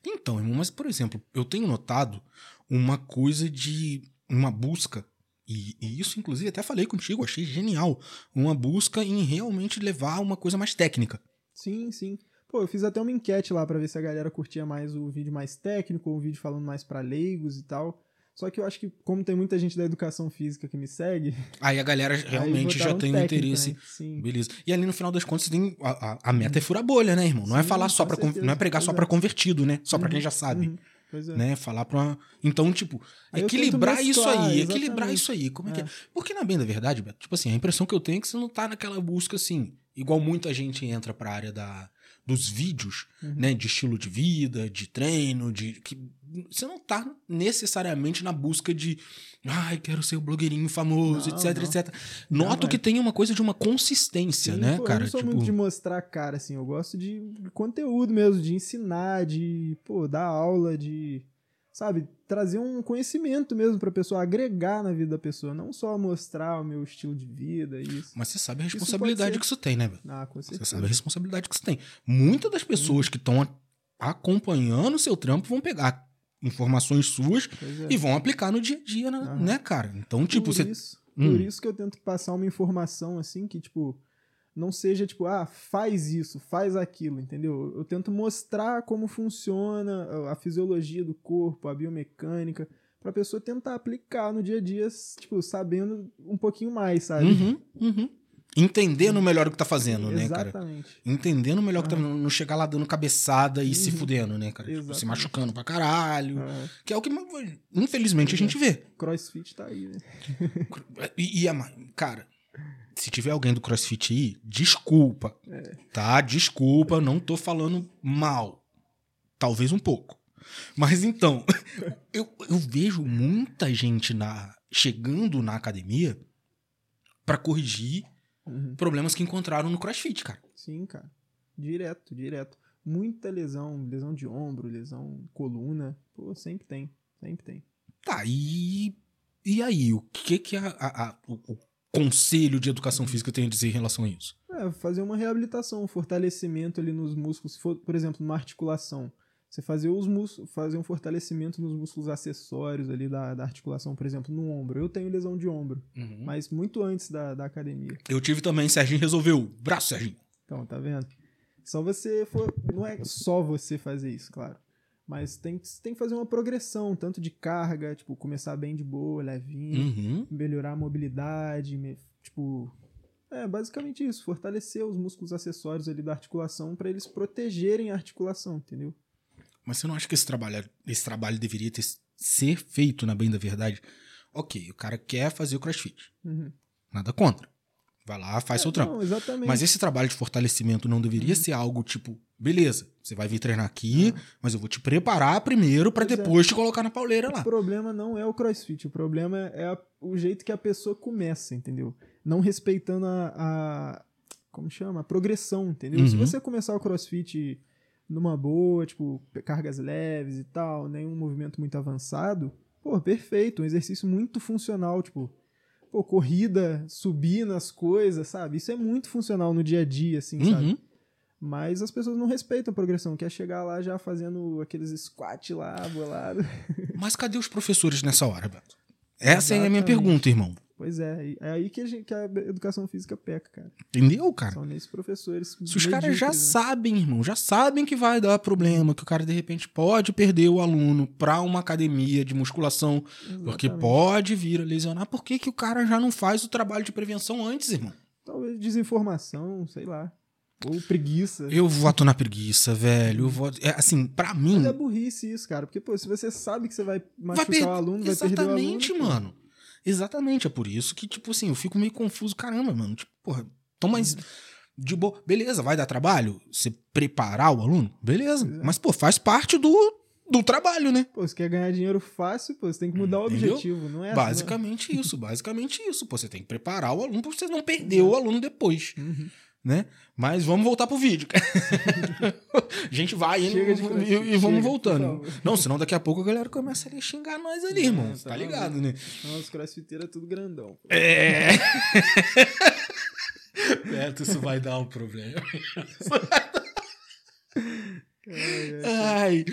Então, irmão, mas, por exemplo, eu tenho notado uma coisa de. uma busca. E, e isso, inclusive, até falei contigo, achei genial. Uma busca em realmente levar uma coisa mais técnica. Sim, sim. Pô, eu fiz até uma enquete lá pra ver se a galera curtia mais o vídeo mais técnico ou o vídeo falando mais pra leigos e tal. Só que eu acho que, como tem muita gente da educação física que me segue, Aí a galera realmente já tem um interesse. né? Sim. Beleza. E ali no final das contas, tem a, a, a meta é furar bolha, né, irmão? Não é Sim, falar só para não é pregar só Pois pra é. convertido, né? Só pra Uhum, quem já sabe, Uhum. Pois é. né? Falar pra Então, tipo, Aí equilibrar isso mesclar, aí, equilibrar exatamente. isso aí. Como é, que é? É. Porque na bem da verdade, Beto, tipo assim, a impressão que eu tenho é que você não tá naquela busca assim, igual muita gente entra pra área da dos vídeos, Uhum. né, de estilo de vida, de treino, de que você não tá necessariamente na busca de ai, quero ser o blogueirinho famoso, Não, etc, não. etc. Noto Jamais. que tem uma coisa de uma consistência, Sim, né, pô, cara? Eu não sou tipo, muito de mostrar cara, assim. Eu gosto de conteúdo mesmo, de ensinar, de, pô, dar aula, de, sabe, trazer um conhecimento mesmo pra pessoa, agregar na vida da pessoa. Não só mostrar o meu estilo de vida, isso. Mas você sabe a Isso responsabilidade ser. que isso tem, né, velho? Ah, com Você certeza. sabe a responsabilidade que isso tem. Muitas das pessoas Uhum. que estão acompanhando o seu trampo vão pegar informações suas é. e vão aplicar no dia a dia, né, né, cara? Então, tipo, por você. Isso, Hum. Por isso que eu tento passar uma informação, assim, que, tipo, não seja, tipo, ah, faz isso, faz aquilo, entendeu? Eu tento mostrar como funciona a fisiologia do corpo, a biomecânica, pra pessoa tentar aplicar no dia a dia, tipo, sabendo um pouquinho mais, sabe? Uhum, uhum. Entendendo melhor o que tá fazendo, né, cara? Exatamente. Entendendo melhor o que tá Aham. Não chegar lá dando cabeçada e se Uhum. fudendo, né, cara? Tipo, se Exatamente. machucando pra caralho. Ah, Que é o que, infelizmente, a gente vê. crossfit tá aí, né? E, e a ma- cara, se tiver alguém do CrossFit aí, desculpa. É. Tá? Desculpa, não tô falando mal. Talvez um pouco. Mas então, eu, eu vejo muita gente na, chegando na academia pra corrigir Uhum. problemas que encontraram no CrossFit, cara. Sim, cara. Direto, direto. Muita lesão, lesão de ombro, lesão coluna. Pô, sempre tem, sempre tem. Tá, e, e aí? O que que a, a- a- o Conselho de Educação Física tem a dizer em relação a isso? É, fazer uma reabilitação, um fortalecimento ali nos músculos. For, por exemplo, numa articulação, você fazer os músculos, fazer um fortalecimento nos músculos acessórios ali da, da articulação, por exemplo, no ombro. Eu tenho lesão de ombro, mas muito antes da, da academia. Eu tive também, Serginho resolveu. Braço, Serginho. Então, tá vendo? Só você for. Não é só você fazer isso, claro. Mas tem, que- tem que fazer uma progressão, tanto de carga, tipo, começar bem de boa, levinho, Uhum. melhorar a mobilidade, me- tipo. É, basicamente isso, fortalecer os músculos acessórios ali da articulação para eles protegerem a articulação, entendeu? Mas você não acha que esse trabalho, esse trabalho deveria ter, ser feito, na bem da verdade? Ok, o cara quer fazer o crossfit. Uhum. Nada contra. Vai lá, faz seu É, trampo. Não, exatamente. Mas esse trabalho de fortalecimento não deveria ser algo tipo, beleza, você vai vir treinar aqui, mas eu vou te preparar primeiro Pois é. depois te colocar na pauleira lá. O problema não é o crossfit, o problema é a- o jeito que a pessoa começa, entendeu? Não respeitando a. a- como chama? A progressão, entendeu? Se Uhum. você começar o crossfit numa boa, tipo, cargas leves e tal, nenhum movimento muito avançado, pô, perfeito, um exercício muito funcional, tipo. Pô, corrida, subir nas coisas, sabe? Isso é muito funcional no dia a dia, assim, sabe? Uhum. Mas as pessoas não respeitam a progressão, quer chegar lá já fazendo aqueles squat lá, bolado. Mas cadê os professores nessa hora, Beto? Essa é a minha Exatamente. pergunta, irmão. Pois é, é aí que a, gente, que a educação física peca, cara. Entendeu, cara? São nesses professores. Se os caras já né? sabem, irmão, já sabem que vai dar problema, que o cara de repente pode perder o aluno pra uma academia de musculação, porque Exatamente. pode vir a lesionar, por que, que o cara já não faz o trabalho de prevenção antes, irmão? Talvez desinformação, sei lá. Ou preguiça. Eu voto na preguiça, velho. Eu voto... é, assim, pra mim. Mas é burrice isso, cara. Porque, pô, se você sabe que você vai machucar per- o aluno, vai perder o aluno. Exatamente, mano. Exatamente, é por isso que, tipo assim, eu fico meio confuso. Caramba, mano. Tipo, porra, então, mas Uhum. de boa. Beleza, vai dar trabalho? Você preparar o aluno? Beleza. É. Mas, pô, faz parte do, do trabalho, né? Pô, você quer ganhar dinheiro fácil, pô, você tem que mudar o Entendeu? objetivo, não é? basicamente isso, basicamente isso. Pô, você tem que preparar o aluno pra você não perder o aluno depois, Uhum. Né? Mas vamos voltar pro vídeo. a gente vai indo Chega de e, e vamos chega, por voltando. Não, senão daqui a pouco a galera começa a xingar nós ali, irmão. Não, Você tá tá ligado, né? Os crossfiteiros é tudo grandão. pô. É. Beto, isso vai dar um problema. É, é. Ai.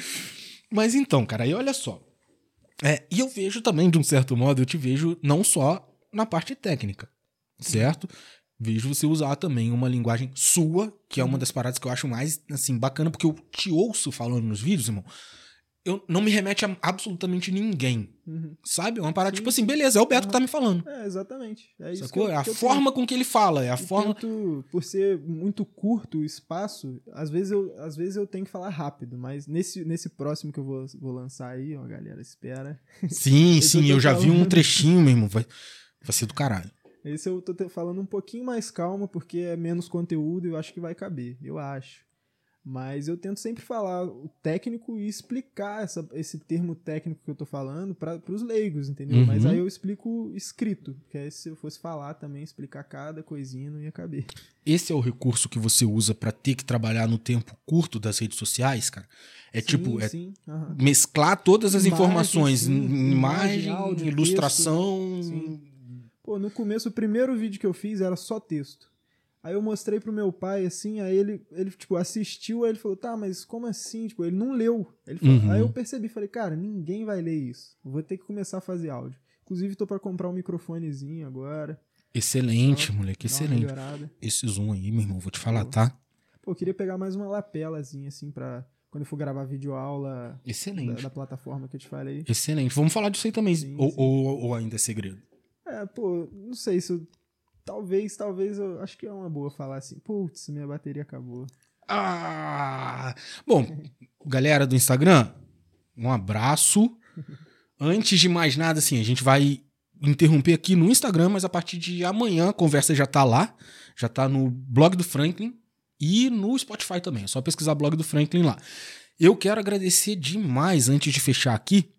Mas então, cara, aí olha só. É, e eu vejo também, de um certo modo, eu te vejo não só na parte técnica, certo? Vejo você usar também uma linguagem sua, que é uma das paradas que eu acho mais, assim, bacana, porque eu te ouço falando nos vídeos, irmão. Eu, não me remete a absolutamente ninguém, Uhum. sabe? É uma parada Sim, tipo assim, beleza, é o Beto que tá me falando. É, exatamente. É isso Sacou? que eu- é a que forma com que ele fala, é a Eu forma. tento, por ser muito curto o espaço, às vezes eu, às vezes eu tenho que falar rápido, mas nesse, nesse próximo que eu vou, vou lançar aí, ó, galera, espera. Sim, sim, eu já vi um trechinho, meu irmão. Vai, vai ser do caralho. Esse eu tô falando um pouquinho mais calmo, porque é menos conteúdo e eu acho que vai caber, eu acho. Mas eu tento sempre falar o técnico e explicar essa, esse termo técnico que eu tô falando para os leigos, entendeu? Uhum. Mas aí eu explico escrito, porque aí se eu fosse falar também, explicar cada coisinha não ia caber. Esse é o recurso que você usa pra ter que trabalhar no tempo curto das redes sociais, cara? É Sim, tipo, é sim, mesclar todas as Imagem, informações, sim. im- imagem, Imagem, áudio, ilustração. Sim. Pô, no começo, o primeiro vídeo que eu fiz era só texto. Aí eu mostrei pro meu pai, assim, aí ele, ele tipo, assistiu, aí ele falou, tá, mas como assim? Tipo, ele não leu. Ele falou- Uhum. Aí eu percebi, falei, cara, ninguém vai ler isso. Eu Vou ter que começar a fazer áudio. Inclusive, tô pra comprar um microfonezinho agora. Excelente, Só moleque, excelente. Esse zoom aí, meu irmão, vou te falar, Pô. tá? Pô, eu queria pegar mais uma lapelazinha, assim, pra quando eu for gravar videoaula da, Excelente. da plataforma que eu te falei. Excelente. Vamos falar disso aí também. Sim, ou, sim. Ou, ou ainda é segredo? É, pô, não sei se eu. Talvez, talvez eu. Acho que é uma boa falar assim. Putz, minha bateria acabou. Ah! Bom, galera do Instagram, um abraço. Antes de mais nada, assim, a gente vai interromper aqui no Instagram, mas a partir de amanhã a conversa já tá lá. Já tá no blog do Franklin e no Spotify também. É só pesquisar blog do Franklin lá. Eu quero agradecer demais, antes de fechar aqui,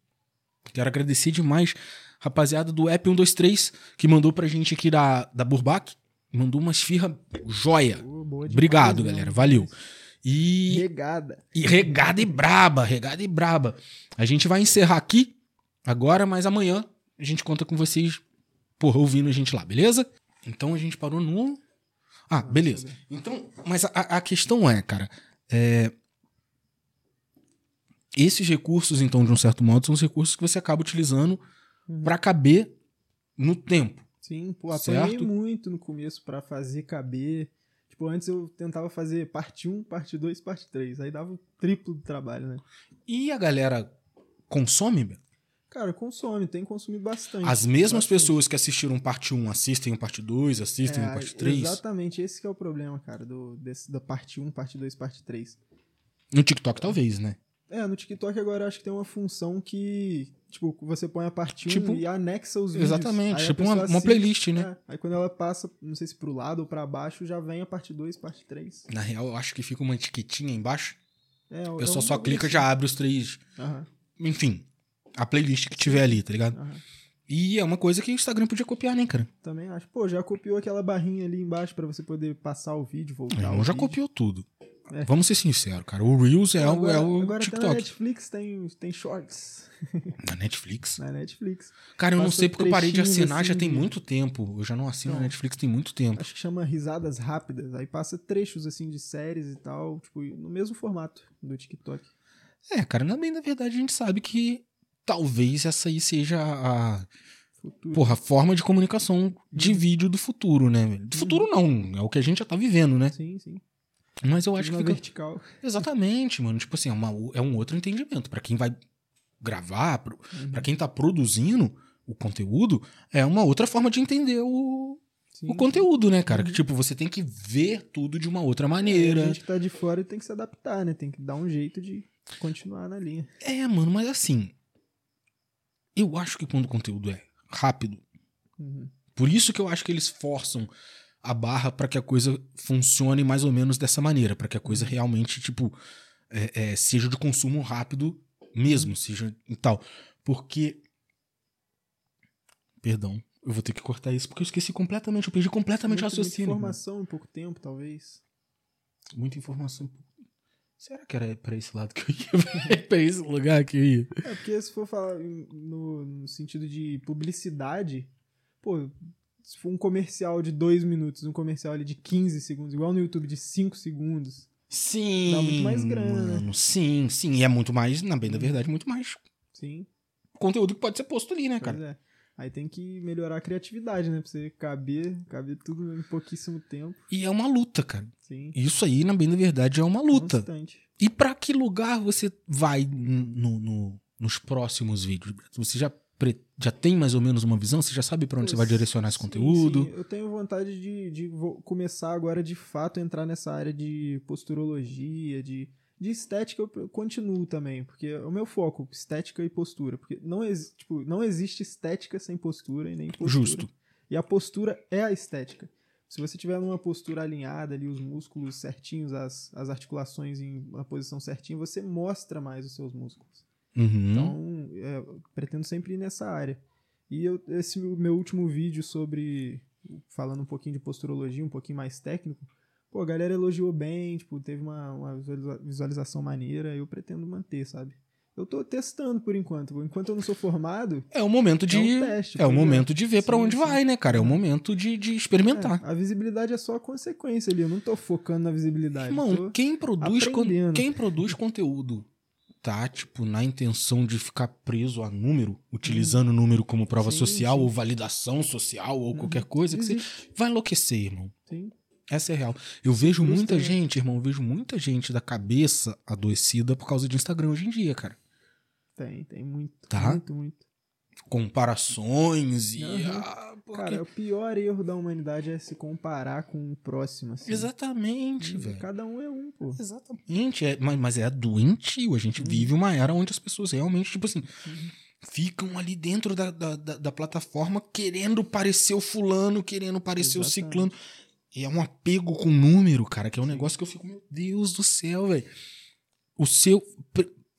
quero agradecer demais, rapaziada do App 123, que mandou pra gente aqui da, da Burbac. Mandou umas firra joia. Boa demais, Obrigado, né? galera. Valeu. E, Regada. e regada e braba, regada e braba. A gente vai encerrar aqui agora, mas amanhã a gente conta com vocês, porra, ouvindo a gente lá, beleza? Então a gente parou no. Ah, beleza. Então, mas a, a questão é, cara, é... esses recursos, então, de um certo modo, são os recursos que você acaba utilizando Uhum. pra caber no tempo. Sim, pô, apanhei Certo. muito no começo pra fazer caber. Tipo, antes eu tentava fazer parte 1, parte 2, parte 3. Aí dava o triplo do trabalho, né? E a galera consome, Beto? Cara, consome, tem consumido bastante. As mesmas bastante. pessoas que assistiram parte 1 assistem o parte 2, assistem o É, parte 3. Exatamente, esse que é o problema, cara, do, desse, da parte 1, parte 2, parte 3. No TikTok, talvez, né? É, no TikTok agora eu acho que tem uma função que, tipo, você põe a parte 1 Tipo- e anexa os vídeos. Exatamente, tipo uma, pessoa uma assiste, playlist, né? é, aí quando ela passa, não sei se pro lado ou pra baixo, já vem a parte 2, parte 3. Na real, eu acho que fica uma etiquetinha embaixo. É, A é pessoa um só clica já abre os três. Aham, Enfim, a playlist que tiver ali, tá ligado? aham. E é uma coisa que o Instagram podia copiar, né, cara? Também acho. Pô, já copiou aquela barrinha ali embaixo pra você poder passar o vídeo, voltar Não, o já vídeo. copiou tudo. É. Vamos ser sinceros, cara. O Reels é, o- agora, é o agora na TikTok. Netflix tem, tem shorts. Na Netflix. Na Netflix. Cara, eu não Passa sei porque eu parei de assinar já assim tem de- muito tempo. Eu já não assino a Não. Netflix tem muito tempo. Acho que chama Risadas Rápidas. Aí passa trechos assim de séries e tal, tipo, no mesmo formato do TikTok. É, cara, na bem na verdade a gente sabe que talvez essa aí seja a Futuro. porra, a forma de comunicação de Uhum. vídeo do futuro, né? Do futuro não, é o que a gente já tá vivendo, né? Sim, sim. Mas eu acho que fica vertical. Exatamente, mano. Tipo assim, é, uma- é um outro entendimento. Pra quem vai gravar, pro- Uhum. pra quem tá produzindo o conteúdo, é uma outra forma de entender o, Sim, o conteúdo, né, cara? Que Uhum. tipo, você tem que ver tudo de uma outra maneira. A gente que tá de fora tem que se adaptar, né? Tem que dar um jeito de continuar na linha. É, mano, mas assim. Eu acho que quando o conteúdo é rápido, Uhum. por isso que eu acho que eles forçam a barra pra que a coisa funcione mais ou menos dessa maneira, pra que a coisa realmente, tipo, é, é, seja de consumo rápido mesmo, seja e tal. Porque. Perdão, eu vou ter que cortar isso porque eu esqueci completamente, eu perdi completamente o Muita, muita raciocínio. mano. informação em pouco tempo, talvez. Muita informação. Será que era pra esse lado que eu ia? pra esse lugar que eu ia? É, porque se for falar no, no sentido de publicidade, pô, se for um comercial de dois minutos, um comercial ali de 15 segundos, igual no YouTube de 5 segundos, Sim. Dá muito mais grana, né? Mano, sim, sim. E é muito mais, na bem da verdade, muito mais sim, conteúdo que pode ser posto ali, né, pois cara? é. Aí tem que melhorar a criatividade, né? Pra você caber, caber tudo em pouquíssimo tempo. E é uma luta, cara. Sim. Isso aí, na bem da verdade, é uma luta. Constante. E pra que lugar você vai no, no- nos próximos vídeos? Você já, já tem mais ou menos uma visão? Você já sabe pra onde você vai direcionar esse Sim, conteúdo? sim. Eu tenho vontade de, de começar agora de fato a entrar nessa área de posturologia, de, de estética eu eu continuo também, porque é o meu foco, estética e postura. Porque não, tipo, não existe estética sem postura e nem postura. Justo. E a postura é a estética. Se você tiver numa postura alinhada ali, os músculos certinhos, as, as articulações em uma posição certinha, você mostra mais os seus músculos. Uhum. Então, é, pretendo sempre ir nessa área. E eu- esse meu último vídeo sobre. falando um pouquinho de posturologia, um pouquinho mais técnico, pô, a galera elogiou bem, tipo, teve uma, uma visualiza- visualização maneira, eu pretendo manter, sabe? Eu tô testando por enquanto. Enquanto eu não sou formado, É o momento de. é um teste. É o momento de ver pra Sim, onde sim. vai, né, cara? É o momento de, de experimentar. É, a visibilidade é só a consequência ali. Eu não tô focando na visibilidade. Irmão, quem produz, con- quem produz conteúdo tá, tipo, na intenção de ficar preso a número, utilizando o número como prova Sim, social sim. ou validação social ou Uhum. qualquer coisa, que você vai enlouquecer, irmão. Sim. Essa é real. Eu vejo muita gente, irmão, eu vejo muita gente da cabeça adoecida por causa de Instagram hoje em dia, cara. Tem, tem muito. Tá. Muito, muito. Comparações e. Uhum. Ah, porque- Cara, o pior erro da humanidade é se comparar com o próximo, assim. Exatamente, E velho. Cada um é um, pô. Exatamente, é, mas, mas é doentio. A gente Uhum. vive uma era onde as pessoas realmente, tipo assim, ficam ali dentro da, da, da- da plataforma querendo parecer o fulano, querendo parecer o Exatamente. ciclano. E é um apego com número, cara, que é um negócio que eu fico, meu Deus do céu, velho. O seu.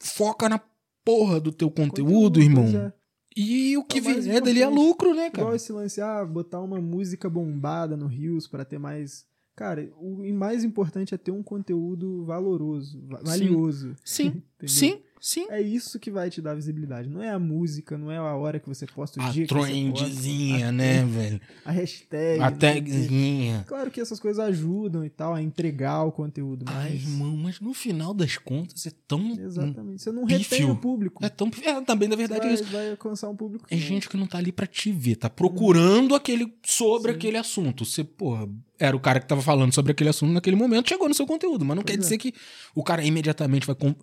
Foca na porra do teu conteúdo, irmão. pois é. E o que É o mais vier dali é importante. lucro, né, Igual cara? esse lance, ah, botar uma música bombada no Rios pra ter mais. Cara, o e mais importante é ter um conteúdo valoroso, va- valioso. Sim, sim, sim. É isso que vai te dar visibilidade. Não é a música, não é a hora que você posta o A dia que você posta, a- né, velho? A hashtag. A quê. tagzinha. Claro que essas coisas ajudam e tal a entregar o conteúdo, Ai, mas. irmão, mas no final das contas é tão. Exatamente. Você não pífio. retém o público. É tão. É, também, na verdade, é vai, isso. vai alcançar um público. É gente que não tá ali pra te ver, tá procurando aquele sobre Sim. aquele assunto. Você, porra, era o cara que tava falando sobre aquele assunto naquele momento, chegou no seu conteúdo. Mas não Pois quer é. dizer que o cara imediatamente vai con-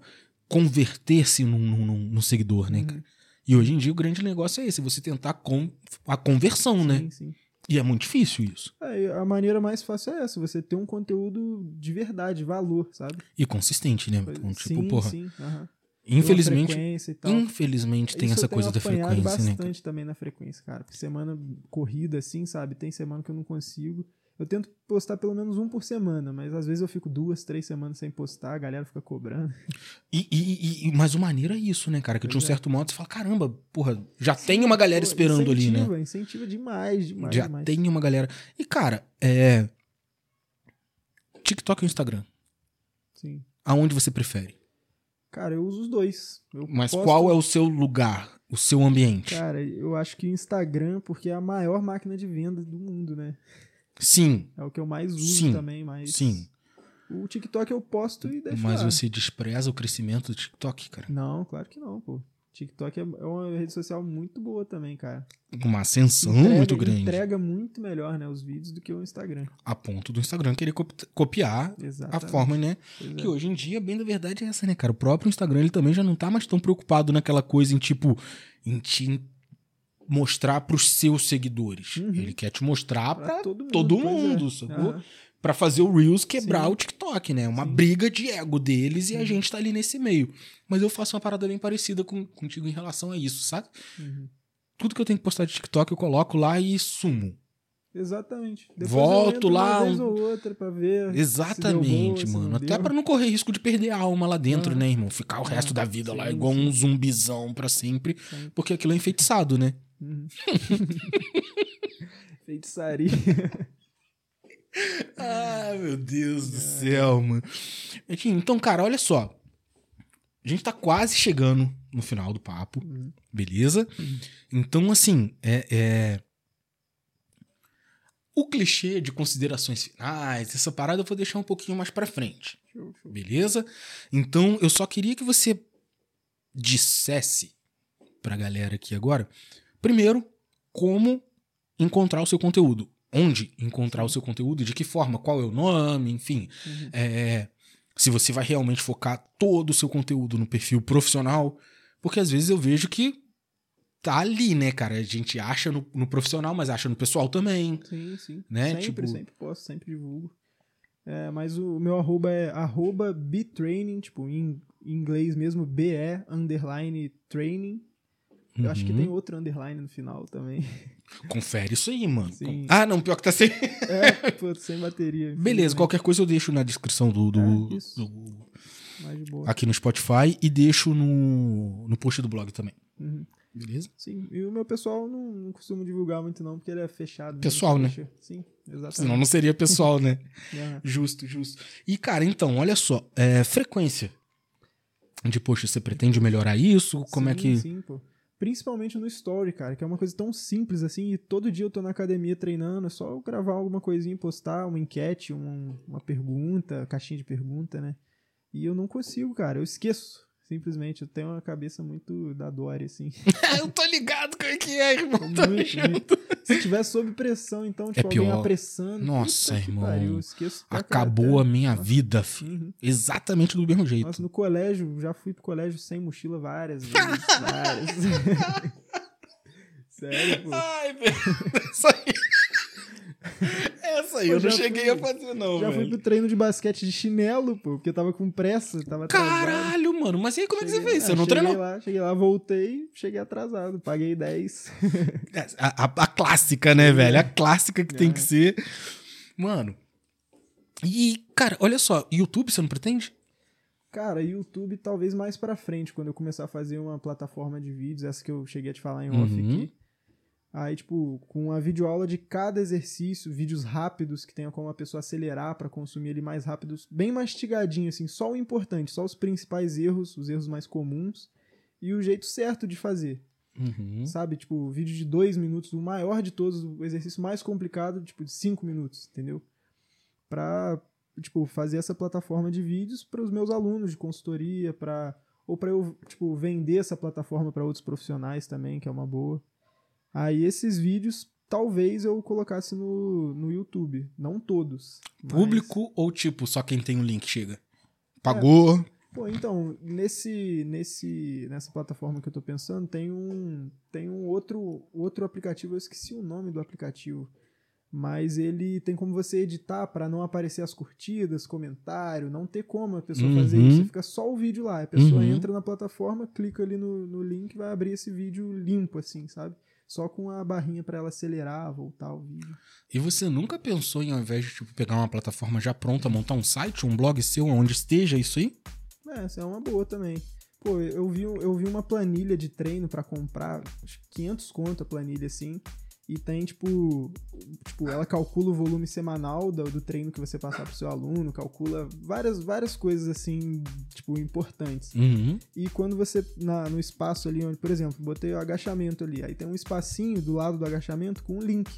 converter-se num, num- num- seguidor, né, Uhum. E hoje em dia o grande negócio é esse, você tentar com a conversão, né? Sim, sim. E é muito difícil isso. É, a maneira mais fácil é essa, você ter um conteúdo de verdade, valor, sabe? E consistente, né? Então, tipo, sim, porra, sim. aham. infelizmente, infelizmente tem Isso essa coisa da frequência, né? cara? bastante também na frequência, cara. Porque semana corrida, assim, sabe? Tem semana que eu não consigo. Eu tento postar pelo menos um por semana, mas às vezes eu fico duas, três semanas sem postar, a galera fica cobrando. E, e, e- mas o maneiro é isso, né, cara? Que de um é. certo modo você fala, caramba, porra, já tem uma galera Pô, esperando ali, né? incentiva, Incentiva demais, demais, Já demais. tem uma galera. E, cara, é. TikTok e Instagram. Sim. Aonde você prefere? Cara, eu uso os dois. Eu Mas posto- qual é o seu lugar, o seu ambiente? Cara, eu acho que o Instagram, porque é a maior máquina de venda do mundo, né? Sim, É o que eu mais uso Sim, também, mas. sim. O TikTok eu posto e deixo Mas lá. você despreza o crescimento do TikTok, cara. Não, claro que não, pô. TikTok é é uma rede social muito boa também, cara. Uma ascensão Entrega- muito grande. Entrega muito melhor, né, os vídeos do que o Instagram. A ponto do Instagram querer copi- copiar a Exatamente. forma, né? Pois é. Que hoje em dia, bem da verdade, é essa, né, cara? O próprio Instagram, ele também já não tá mais tão preocupado naquela coisa em, tipo, em te mostrar pros seus seguidores. Uhum. Ele quer te mostrar pra, Pra todo mundo. todo é. mundo, sacou? Aham. Pra fazer o Reels quebrar Sim. o TikTok, né? Uma Sim. briga de ego deles e a gente tá ali nesse meio. Mas eu faço uma parada bem parecida com, contigo em relação a isso, sabe? Uhum. Tudo que eu tenho que postar de TikTok eu coloco lá e sumo. Exatamente. Depois Volto lá, Uma vez ou outra pra ver. Exatamente, boa, mano. Até pra não correr risco de perder a alma lá dentro, Ah. né, irmão? Ficar o Ah, resto da vida lá sim, igual sim. um zumbizão pra sempre. Sim. Porque aquilo é enfeitiçado, né? Uhum. Feitiçaria. Ai, meu Deus do céu, mano. Enfim, Então, cara, olha só. A gente tá quase chegando no final do papo, Uhum. beleza? Então, assim, é, é- O clichê de considerações finais, essa parada eu vou deixar um pouquinho mais pra frente. Beleza? Então, eu só queria que você dissesse pra galera aqui agora, primeiro, como encontrar o seu conteúdo. Onde encontrar o seu conteúdo, de que forma, qual é o nome, enfim. Uhum. É, se você vai realmente focar todo o seu conteúdo no perfil profissional, porque às vezes eu vejo que tá ali, né, cara? A gente acha no, no profissional, mas acha no pessoal também. Sim, sim. Né, Sempre, tipo- sempre posto, sempre divulgo. É, mas o meu arroba é arroba btraining, tipo, em inglês mesmo, BE underline training. Eu acho que Uhum. tem outro underline no final também. Confere isso aí, mano. Sim. Ah, não, pior que tá sem. É, pô, sem bateria. Beleza, infelizmente. qualquer coisa eu deixo na descrição do, do- É, do- aqui no Spotify e deixo no, no post do blog também. Uhum. Beleza? Sim, e o meu pessoal não, não costumo divulgar muito não, porque ele é fechado. Pessoal, né? Deixa- Sim, exatamente. Senão não seria pessoal, né? Aham. Justo, justo. E, cara, então, olha só. é, frequência de post, você pretende melhorar isso? Como é Sim, que. Sim, pô. Principalmente no story, cara, que é uma coisa tão simples assim, e todo dia eu tô na academia treinando, é só eu gravar alguma coisinha, postar uma enquete, um- uma pergunta, caixinha de pergunta, né? E eu não consigo, cara, eu esqueço. Simplesmente, eu tenho uma cabeça muito da Dory, assim. eu tô ligado como é que é, irmão. Muito, muito. Se tiver sob pressão, então, tipo, alguém pior. apressando. Nossa, irmão. pariu, Acabou a minha vida, filho. Uhum. Exatamente do mesmo jeito. Nossa, no colégio, já fui pro colégio sem mochila várias vezes. várias. Sério, pô. Ai, velho. Essa aí. Essa aí Pô, eu não já cheguei fui- a fazer, não, Já fui velho. pro treino de basquete de chinelo, pô, porque eu tava com pressa, tava atrasado. Caralho, mano. Mas e aí, como é que você Cheguei- fez? Você ah, não cheguei treinou? lá, cheguei lá, voltei, cheguei atrasado, paguei 10. É, A, a- a clássica, né, velho? A clássica que tem É. que ser. Mano. E, cara, olha só. YouTube você não pretende? Cara, YouTube talvez mais pra frente, quando eu começar a fazer uma plataforma de vídeos, essa que eu cheguei a te falar em off Uhum. aqui. Aí, tipo, com a videoaula de cada exercício, vídeos rápidos que tenha como a pessoa acelerar pra consumir ele mais rápidos, bem mastigadinho, assim, só o importante, só os principais erros, os erros mais comuns e o jeito certo de fazer. Uhum. Sabe? Tipo, vídeo de dois minutos, o maior de todos, o exercício mais complicado, tipo, de cinco minutos, entendeu? Pra, tipo, fazer essa plataforma de vídeos para os meus alunos de consultoria, para ou para eu, tipo, vender essa plataforma para outros profissionais também, que é uma boa. Aí esses vídeos, talvez eu colocasse no, no YouTube. Não todos. mas- Público ou tipo, só quem tem o link chega? Pagou. Pô, então, nesse, nesse, nessa plataforma que eu tô pensando, tem um, tem um outro, outro aplicativo, eu esqueci o nome do aplicativo, mas ele tem como você editar para não aparecer as curtidas, comentário, não ter como a pessoa fazer Uhum. isso, fica só o vídeo lá. A pessoa Uhum. entra na plataforma, clica ali no, no link vai abrir esse vídeo limpo, assim, sabe? Só com a barrinha para ela acelerar, voltar o vídeo. E você nunca pensou em, ao invés de tipo, pegar uma plataforma já pronta, montar um site, um blog seu, onde esteja isso aí? É, essa é uma boa também. Pô, eu vi, eu vi uma planilha de treino pra comprar, acho que 500 conto a planilha assim, e tem tipo, tipo, ela calcula o volume semanal do, do treino que você passar pro seu aluno, calcula várias, várias coisas assim, tipo, importantes. Uhum. E quando você, na, no espaço ali, onde, por exemplo, botei o agachamento ali, aí tem um espacinho do lado do agachamento com um link.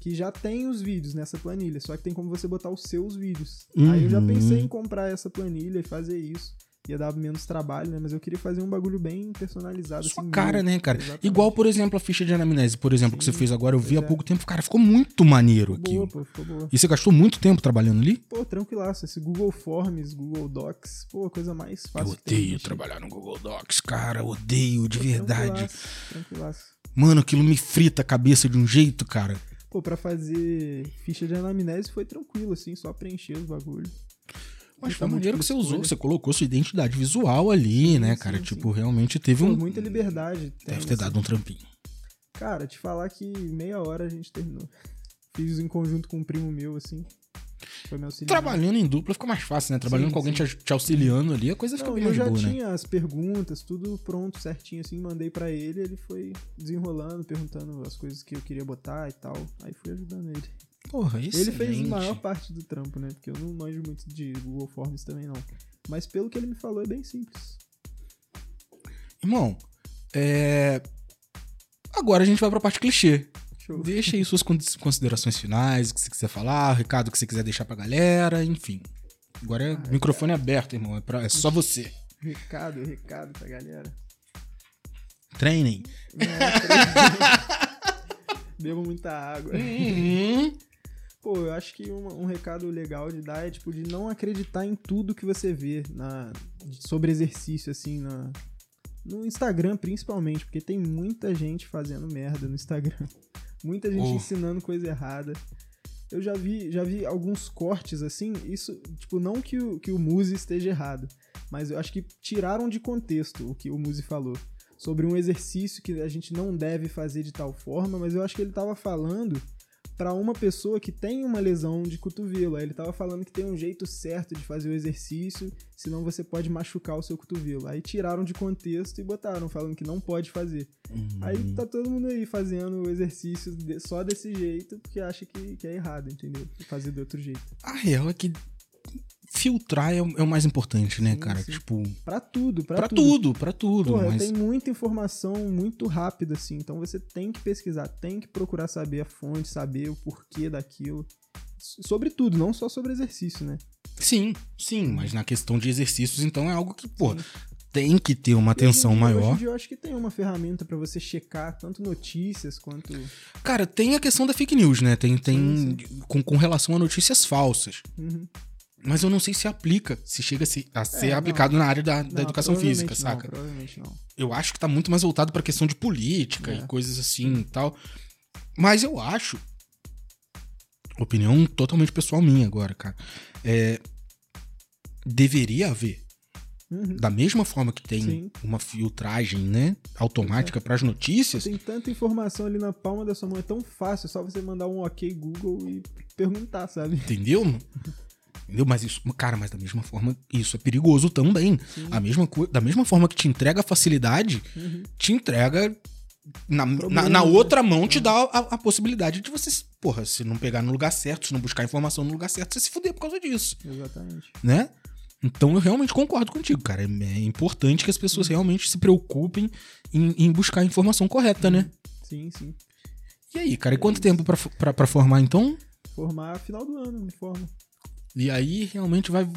Que já tem os vídeos nessa planilha, só que tem como você botar os seus vídeos. Aí eu já Uhum. pensei em comprar essa planilha e fazer isso. Ia dar menos trabalho, né? Mas eu queria fazer um bagulho bem personalizado. Sua assim, cara, né, cara? Exatamente. Igual, por exemplo, a ficha de anamnese, por exemplo, que você Sim, fez agora, eu vi há é. pouco tempo, cara, ficou muito maneiro Ficou boa, pô, ficou boa. E você gastou muito tempo trabalhando ali? Pô, tranquilaço. Esse Google Forms, Google Docs, pô, coisa mais fácil. eu tem odeio trabalhar no Google Docs, cara, odeio, de Pô, verdade. Tranquilaço, tranquilaço. Mano, aquilo me frita a cabeça de um jeito, cara. Pô, pra fazer ficha de anamnese foi tranquilo, assim, só preencher os bagulhos. Mas Não foi tá muito maneiro que você escolha. usou, você colocou sua identidade visual ali, né, sim, cara? sim. Tipo, realmente teve Pô, um. muita liberdade. Deve ter assim. dado um trampinho. Cara, te falar que meia hora a gente terminou. Fiz em conjunto com um primo meu, assim. Foi meu auxiliar. Trabalhando em dupla fica mais fácil, né? Trabalhando Sim, com alguém sim. te, te auxiliando ali, a coisa fica Não, bem eu mais já boa, né? tinha as perguntas, tudo pronto, certinho, assim, mandei pra ele, ele foi desenrolando, perguntando as coisas que eu queria botar e tal. Aí fui ajudando ele. Porra, isso. Ele fez a maior parte do trampo, né? Porque eu não manjo muito de Google Forms também, não. Mas pelo que ele me falou, é bem simples. Irmão, é. Agora a gente vai pra parte clichê. Show. Deixa aí suas con- considerações finais, o que você quiser falar, o recado que você quiser deixar pra galera, enfim. Agora é microfone aberto, irmão. É, pra- é só você. Recado, recado pra galera. Treinem. Três- Bebo muita água. Uhum. Pô, eu acho que um, um recado legal de dar é, tipo, de não acreditar em tudo que você vê na, sobre exercício, assim, na, no Instagram, principalmente, porque tem muita gente fazendo merda no Instagram. Muita gente Oh. ensinando coisa errada. Eu já vi, já vi alguns cortes, assim, isso, tipo, não que o, que o Muzi esteja errado, mas eu acho que tiraram de contexto o que o Muzi falou. Sobre um exercício que a gente não deve fazer de tal forma, mas eu acho que ele tava falando pra uma pessoa que tem uma lesão de cotovelo. Aí ele tava falando que tem um jeito certo de fazer o exercício, senão você pode machucar o seu cotovelo. Aí tiraram de contexto e botaram, falando que não pode fazer. Aí tá todo mundo aí fazendo o exercício de- só desse jeito, porque acha que, que é errado, entendeu? Fazer de outro jeito. A real é que filtrar é, o é o mais importante, né, Sim, cara? sim. Tipo, Pra tudo, pra, pra tudo. tudo, pra tudo. Porra, mas tem muita informação muito rápida, assim. Então você tem que pesquisar, tem que procurar saber a fonte, saber o porquê daquilo. Sobre tudo, não só sobre exercício, né? sim, sim, mas na questão de exercícios, então é algo que, pô, Sim. tem que ter uma atenção Hoje dia- Hoje maior. em dia eu acho que tem uma ferramenta pra você checar tanto notícias quanto. Cara, tem a questão da fake news, né? Tem, tem Sim, Com, com relação a notícias falsas. Uhum. Mas eu não sei se aplica, se chega a ser, a ser não. aplicado na área da, da Não, educação física, provavelmente não, saca? provavelmente não. Eu acho que tá muito mais voltado pra questão de política É. e coisas assim e tal. Mas eu acho. Opinião totalmente pessoal minha agora, cara. É, deveria haver. Uhum. Da mesma forma que tem Sim. uma filtragem, né? Automática pras notícias. Tem tanta informação ali na palma da sua mão, é tão fácil, é só você mandar um ok Google e perguntar, sabe? Entendeu? Entendeu? Mas isso, cara, mas da mesma forma, isso é perigoso também. Sim. A mesma da mesma forma que te entrega a facilidade, Uhum. te entrega. Na, na, na outra mão te dá a, a possibilidade de você, porra, se não pegar no lugar certo, se não buscar informação no lugar certo, você se fuder por causa disso, Exatamente. né? Então eu realmente concordo contigo, cara. É, é importante que as pessoas realmente se preocupem em, em buscar a informação correta, né? Sim, sim. E aí, cara, e quanto tempo pra, pra, pra formar então? Formar final do ano, me formo. E aí realmente vai.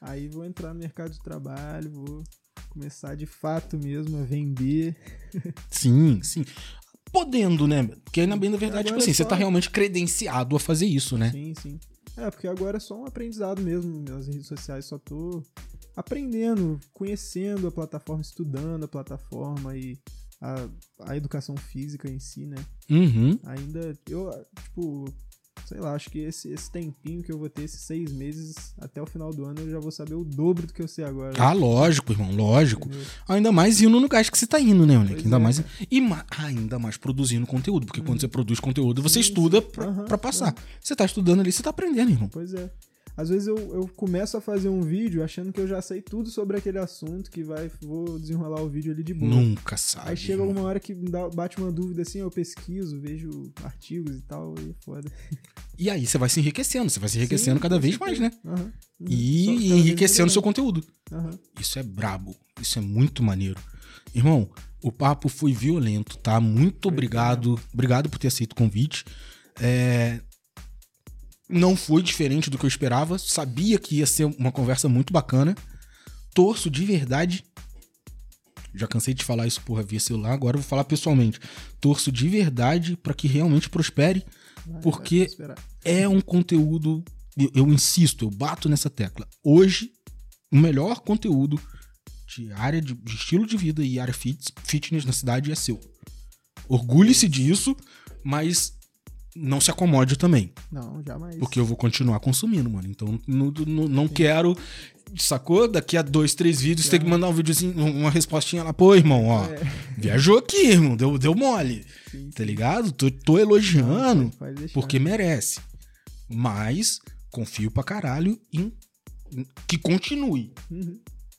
Aí vou entrar no mercado de trabalho, vou começar de fato mesmo a vender. Sim, sim. podendo, né? Porque na bem da verdade, tipo assim, é você só- tá realmente credenciado a fazer isso, né? Sim, sim. É, porque agora é só um aprendizado mesmo. Nas redes sociais só tô aprendendo, conhecendo a plataforma, estudando a plataforma e a, a educação física em si, né? Uhum. Ainda, eu, tipo, sei lá, acho que esse, esse tempinho que eu vou ter, esses seis meses, até o final do ano, eu já vou saber o dobro do que eu sei agora. Ah, lógico, irmão, lógico. entendeu? Ainda mais indo no gás que você tá indo, né, moleque? Ainda é, mais. cara. E ma- ainda mais produzindo conteúdo. Porque quando você produz conteúdo, você Sim, estuda pra, pra passar. Você tá estudando ali, você tá aprendendo, irmão. Pois é. Às vezes eu, eu começo a fazer um vídeo achando que eu já sei tudo sobre aquele assunto, que vai, vou desenrolar o vídeo ali de boa. Nunca sabe. Aí chega alguma hora que dá- bate uma dúvida assim, eu pesquiso, vejo artigos e tal, e é foda. E aí você vai se enriquecendo, você vai se enriquecendo Sim, cada vez mais, né? Uhum. E enriquecendo seu conteúdo. Aham. Isso é brabo. Isso é muito maneiro. Irmão, o papo foi violento, tá? Muito obrigado. Obrigado por ter aceito o convite. É, Não foi diferente do que eu esperava. Sabia que ia ser uma conversa muito bacana. Torço de verdade. Já cansei de falar isso porra via celular, agora eu vou falar pessoalmente. Torço de verdade pra que realmente prospere. Vai, Porque-. É um conteúdo. Eu, eu insisto, eu bato nessa tecla. Hoje, o melhor conteúdo de área de, de estilo de vida e área fit- fitness na cidade é seu. Orgulhe-se disso, mas não se acomode também. Não, jamais. Porque eu vou continuar consumindo, mano. Então não, não, não quero. Sacou? Daqui a dois, três vídeos, tem que mandar um videozinho, uma respostinha lá. Pô, irmão, ó. É, Viajou aqui, irmão. Deu, deu mole. sim, Tá ligado? Tô, tô elogiando Pode- pode deixar. porque merece. Mas confio pra caralho em, em- que continue. Uhum.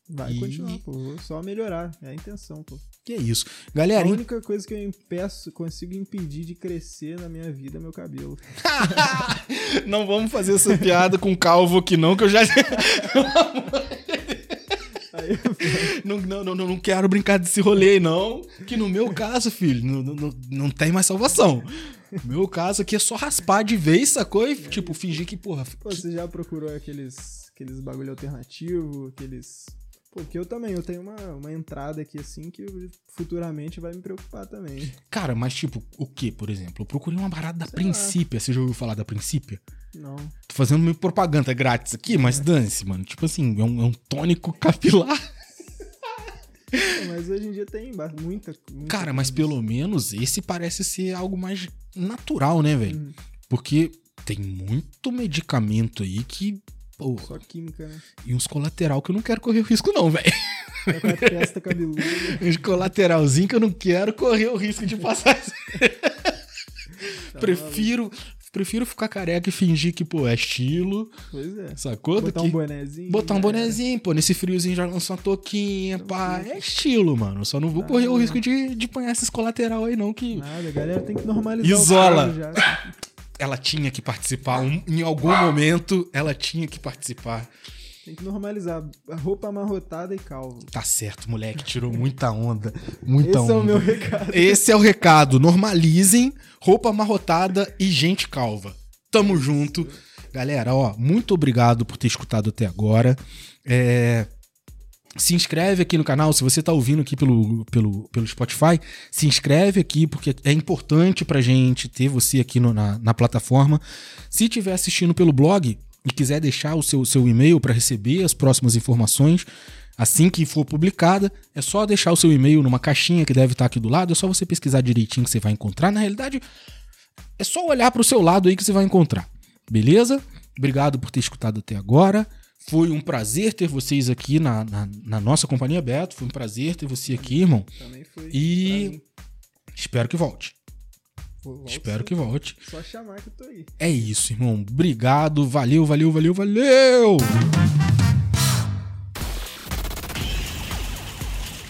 Vai E- continuar, pô. Vou só melhorar. É a intenção, pô. Que é isso. A Galera, hein? única coisa que eu impeço, consigo impedir de crescer na minha vida é meu cabelo. não vamos fazer essa piada com calvo aqui, não, que eu já. Não, não, não, não quero brincar desse rolê não. Que no meu caso, filho, não, não, não- tem mais salvação. No meu caso aqui é só raspar de vez, sacou? E, tipo, fingir que, porra. pô, você já procurou aqueles, aqueles bagulho alternativo, aqueles... Porque eu também, eu tenho uma, uma entrada aqui assim que futuramente vai me preocupar também. Cara, mas tipo, o que, por exemplo? Eu procurei uma parada da Sei Princípia. Você já ouviu falar da Princípia? Não. Tô fazendo meio propaganda grátis aqui, mas dane-se, mano. Tipo assim, é um, é um tônico capilar. Mas hoje em dia tem muita, muita Cara, mas pelo menos esse parece ser algo mais natural, né, velho? Uhum. Porque tem muito medicamento aí que. Pô, Só química, né? e uns colateral que eu não quero correr o risco, não, velho. Com a testa cabeluda. Uns colateralzinho que eu não quero correr o risco de passar. Tá prefiro, prefiro ficar careca e fingir que, pô, é estilo. Pois é. sacou? Botar que- um bonezinho. Botar um né? bonezinho, pô, nesse friozinho já lançar uma touquinha, pá. É estilo, mano. Só não vou Ah, correr o não. risco de, de apanhar esses colateral aí, não, que Nada, a galera tem que normalizar Isola. Ela tinha que participar. um- em algum momento, ela tinha que participar. Tem que normalizar. Roupa amarrotada e calvo. Tá certo, moleque. Tirou muita onda. Muita Esse onda. é o meu recado. Esse é o recado. Normalizem roupa amarrotada e gente calva. Tamo junto. Galera, ó, muito obrigado por ter escutado até agora. É, Se inscreve aqui no canal, se você tá ouvindo aqui pelo, pelo, pelo Spotify, se inscreve aqui, porque é importante pra gente ter você aqui no- na, na plataforma. Se estiver assistindo pelo blog e quiser deixar o seu, seu e-mail para receber as próximas informações, assim que for publicada, é só deixar o seu e-mail numa caixinha que deve estar aqui do lado, é só você pesquisar direitinho que você vai encontrar. Na realidade, é só olhar para o seu lado aí que você vai encontrar. Beleza? Obrigado por ter escutado até agora. Foi um prazer ter vocês aqui na, na, na nossa companhia, Beto. Foi um prazer ter você aqui, irmão. Também foi. E-. Espero que volte. Espero sim. que volte. Só chamar que eu tô aí. É isso, irmão. Obrigado. Valeu, valeu, valeu, valeu.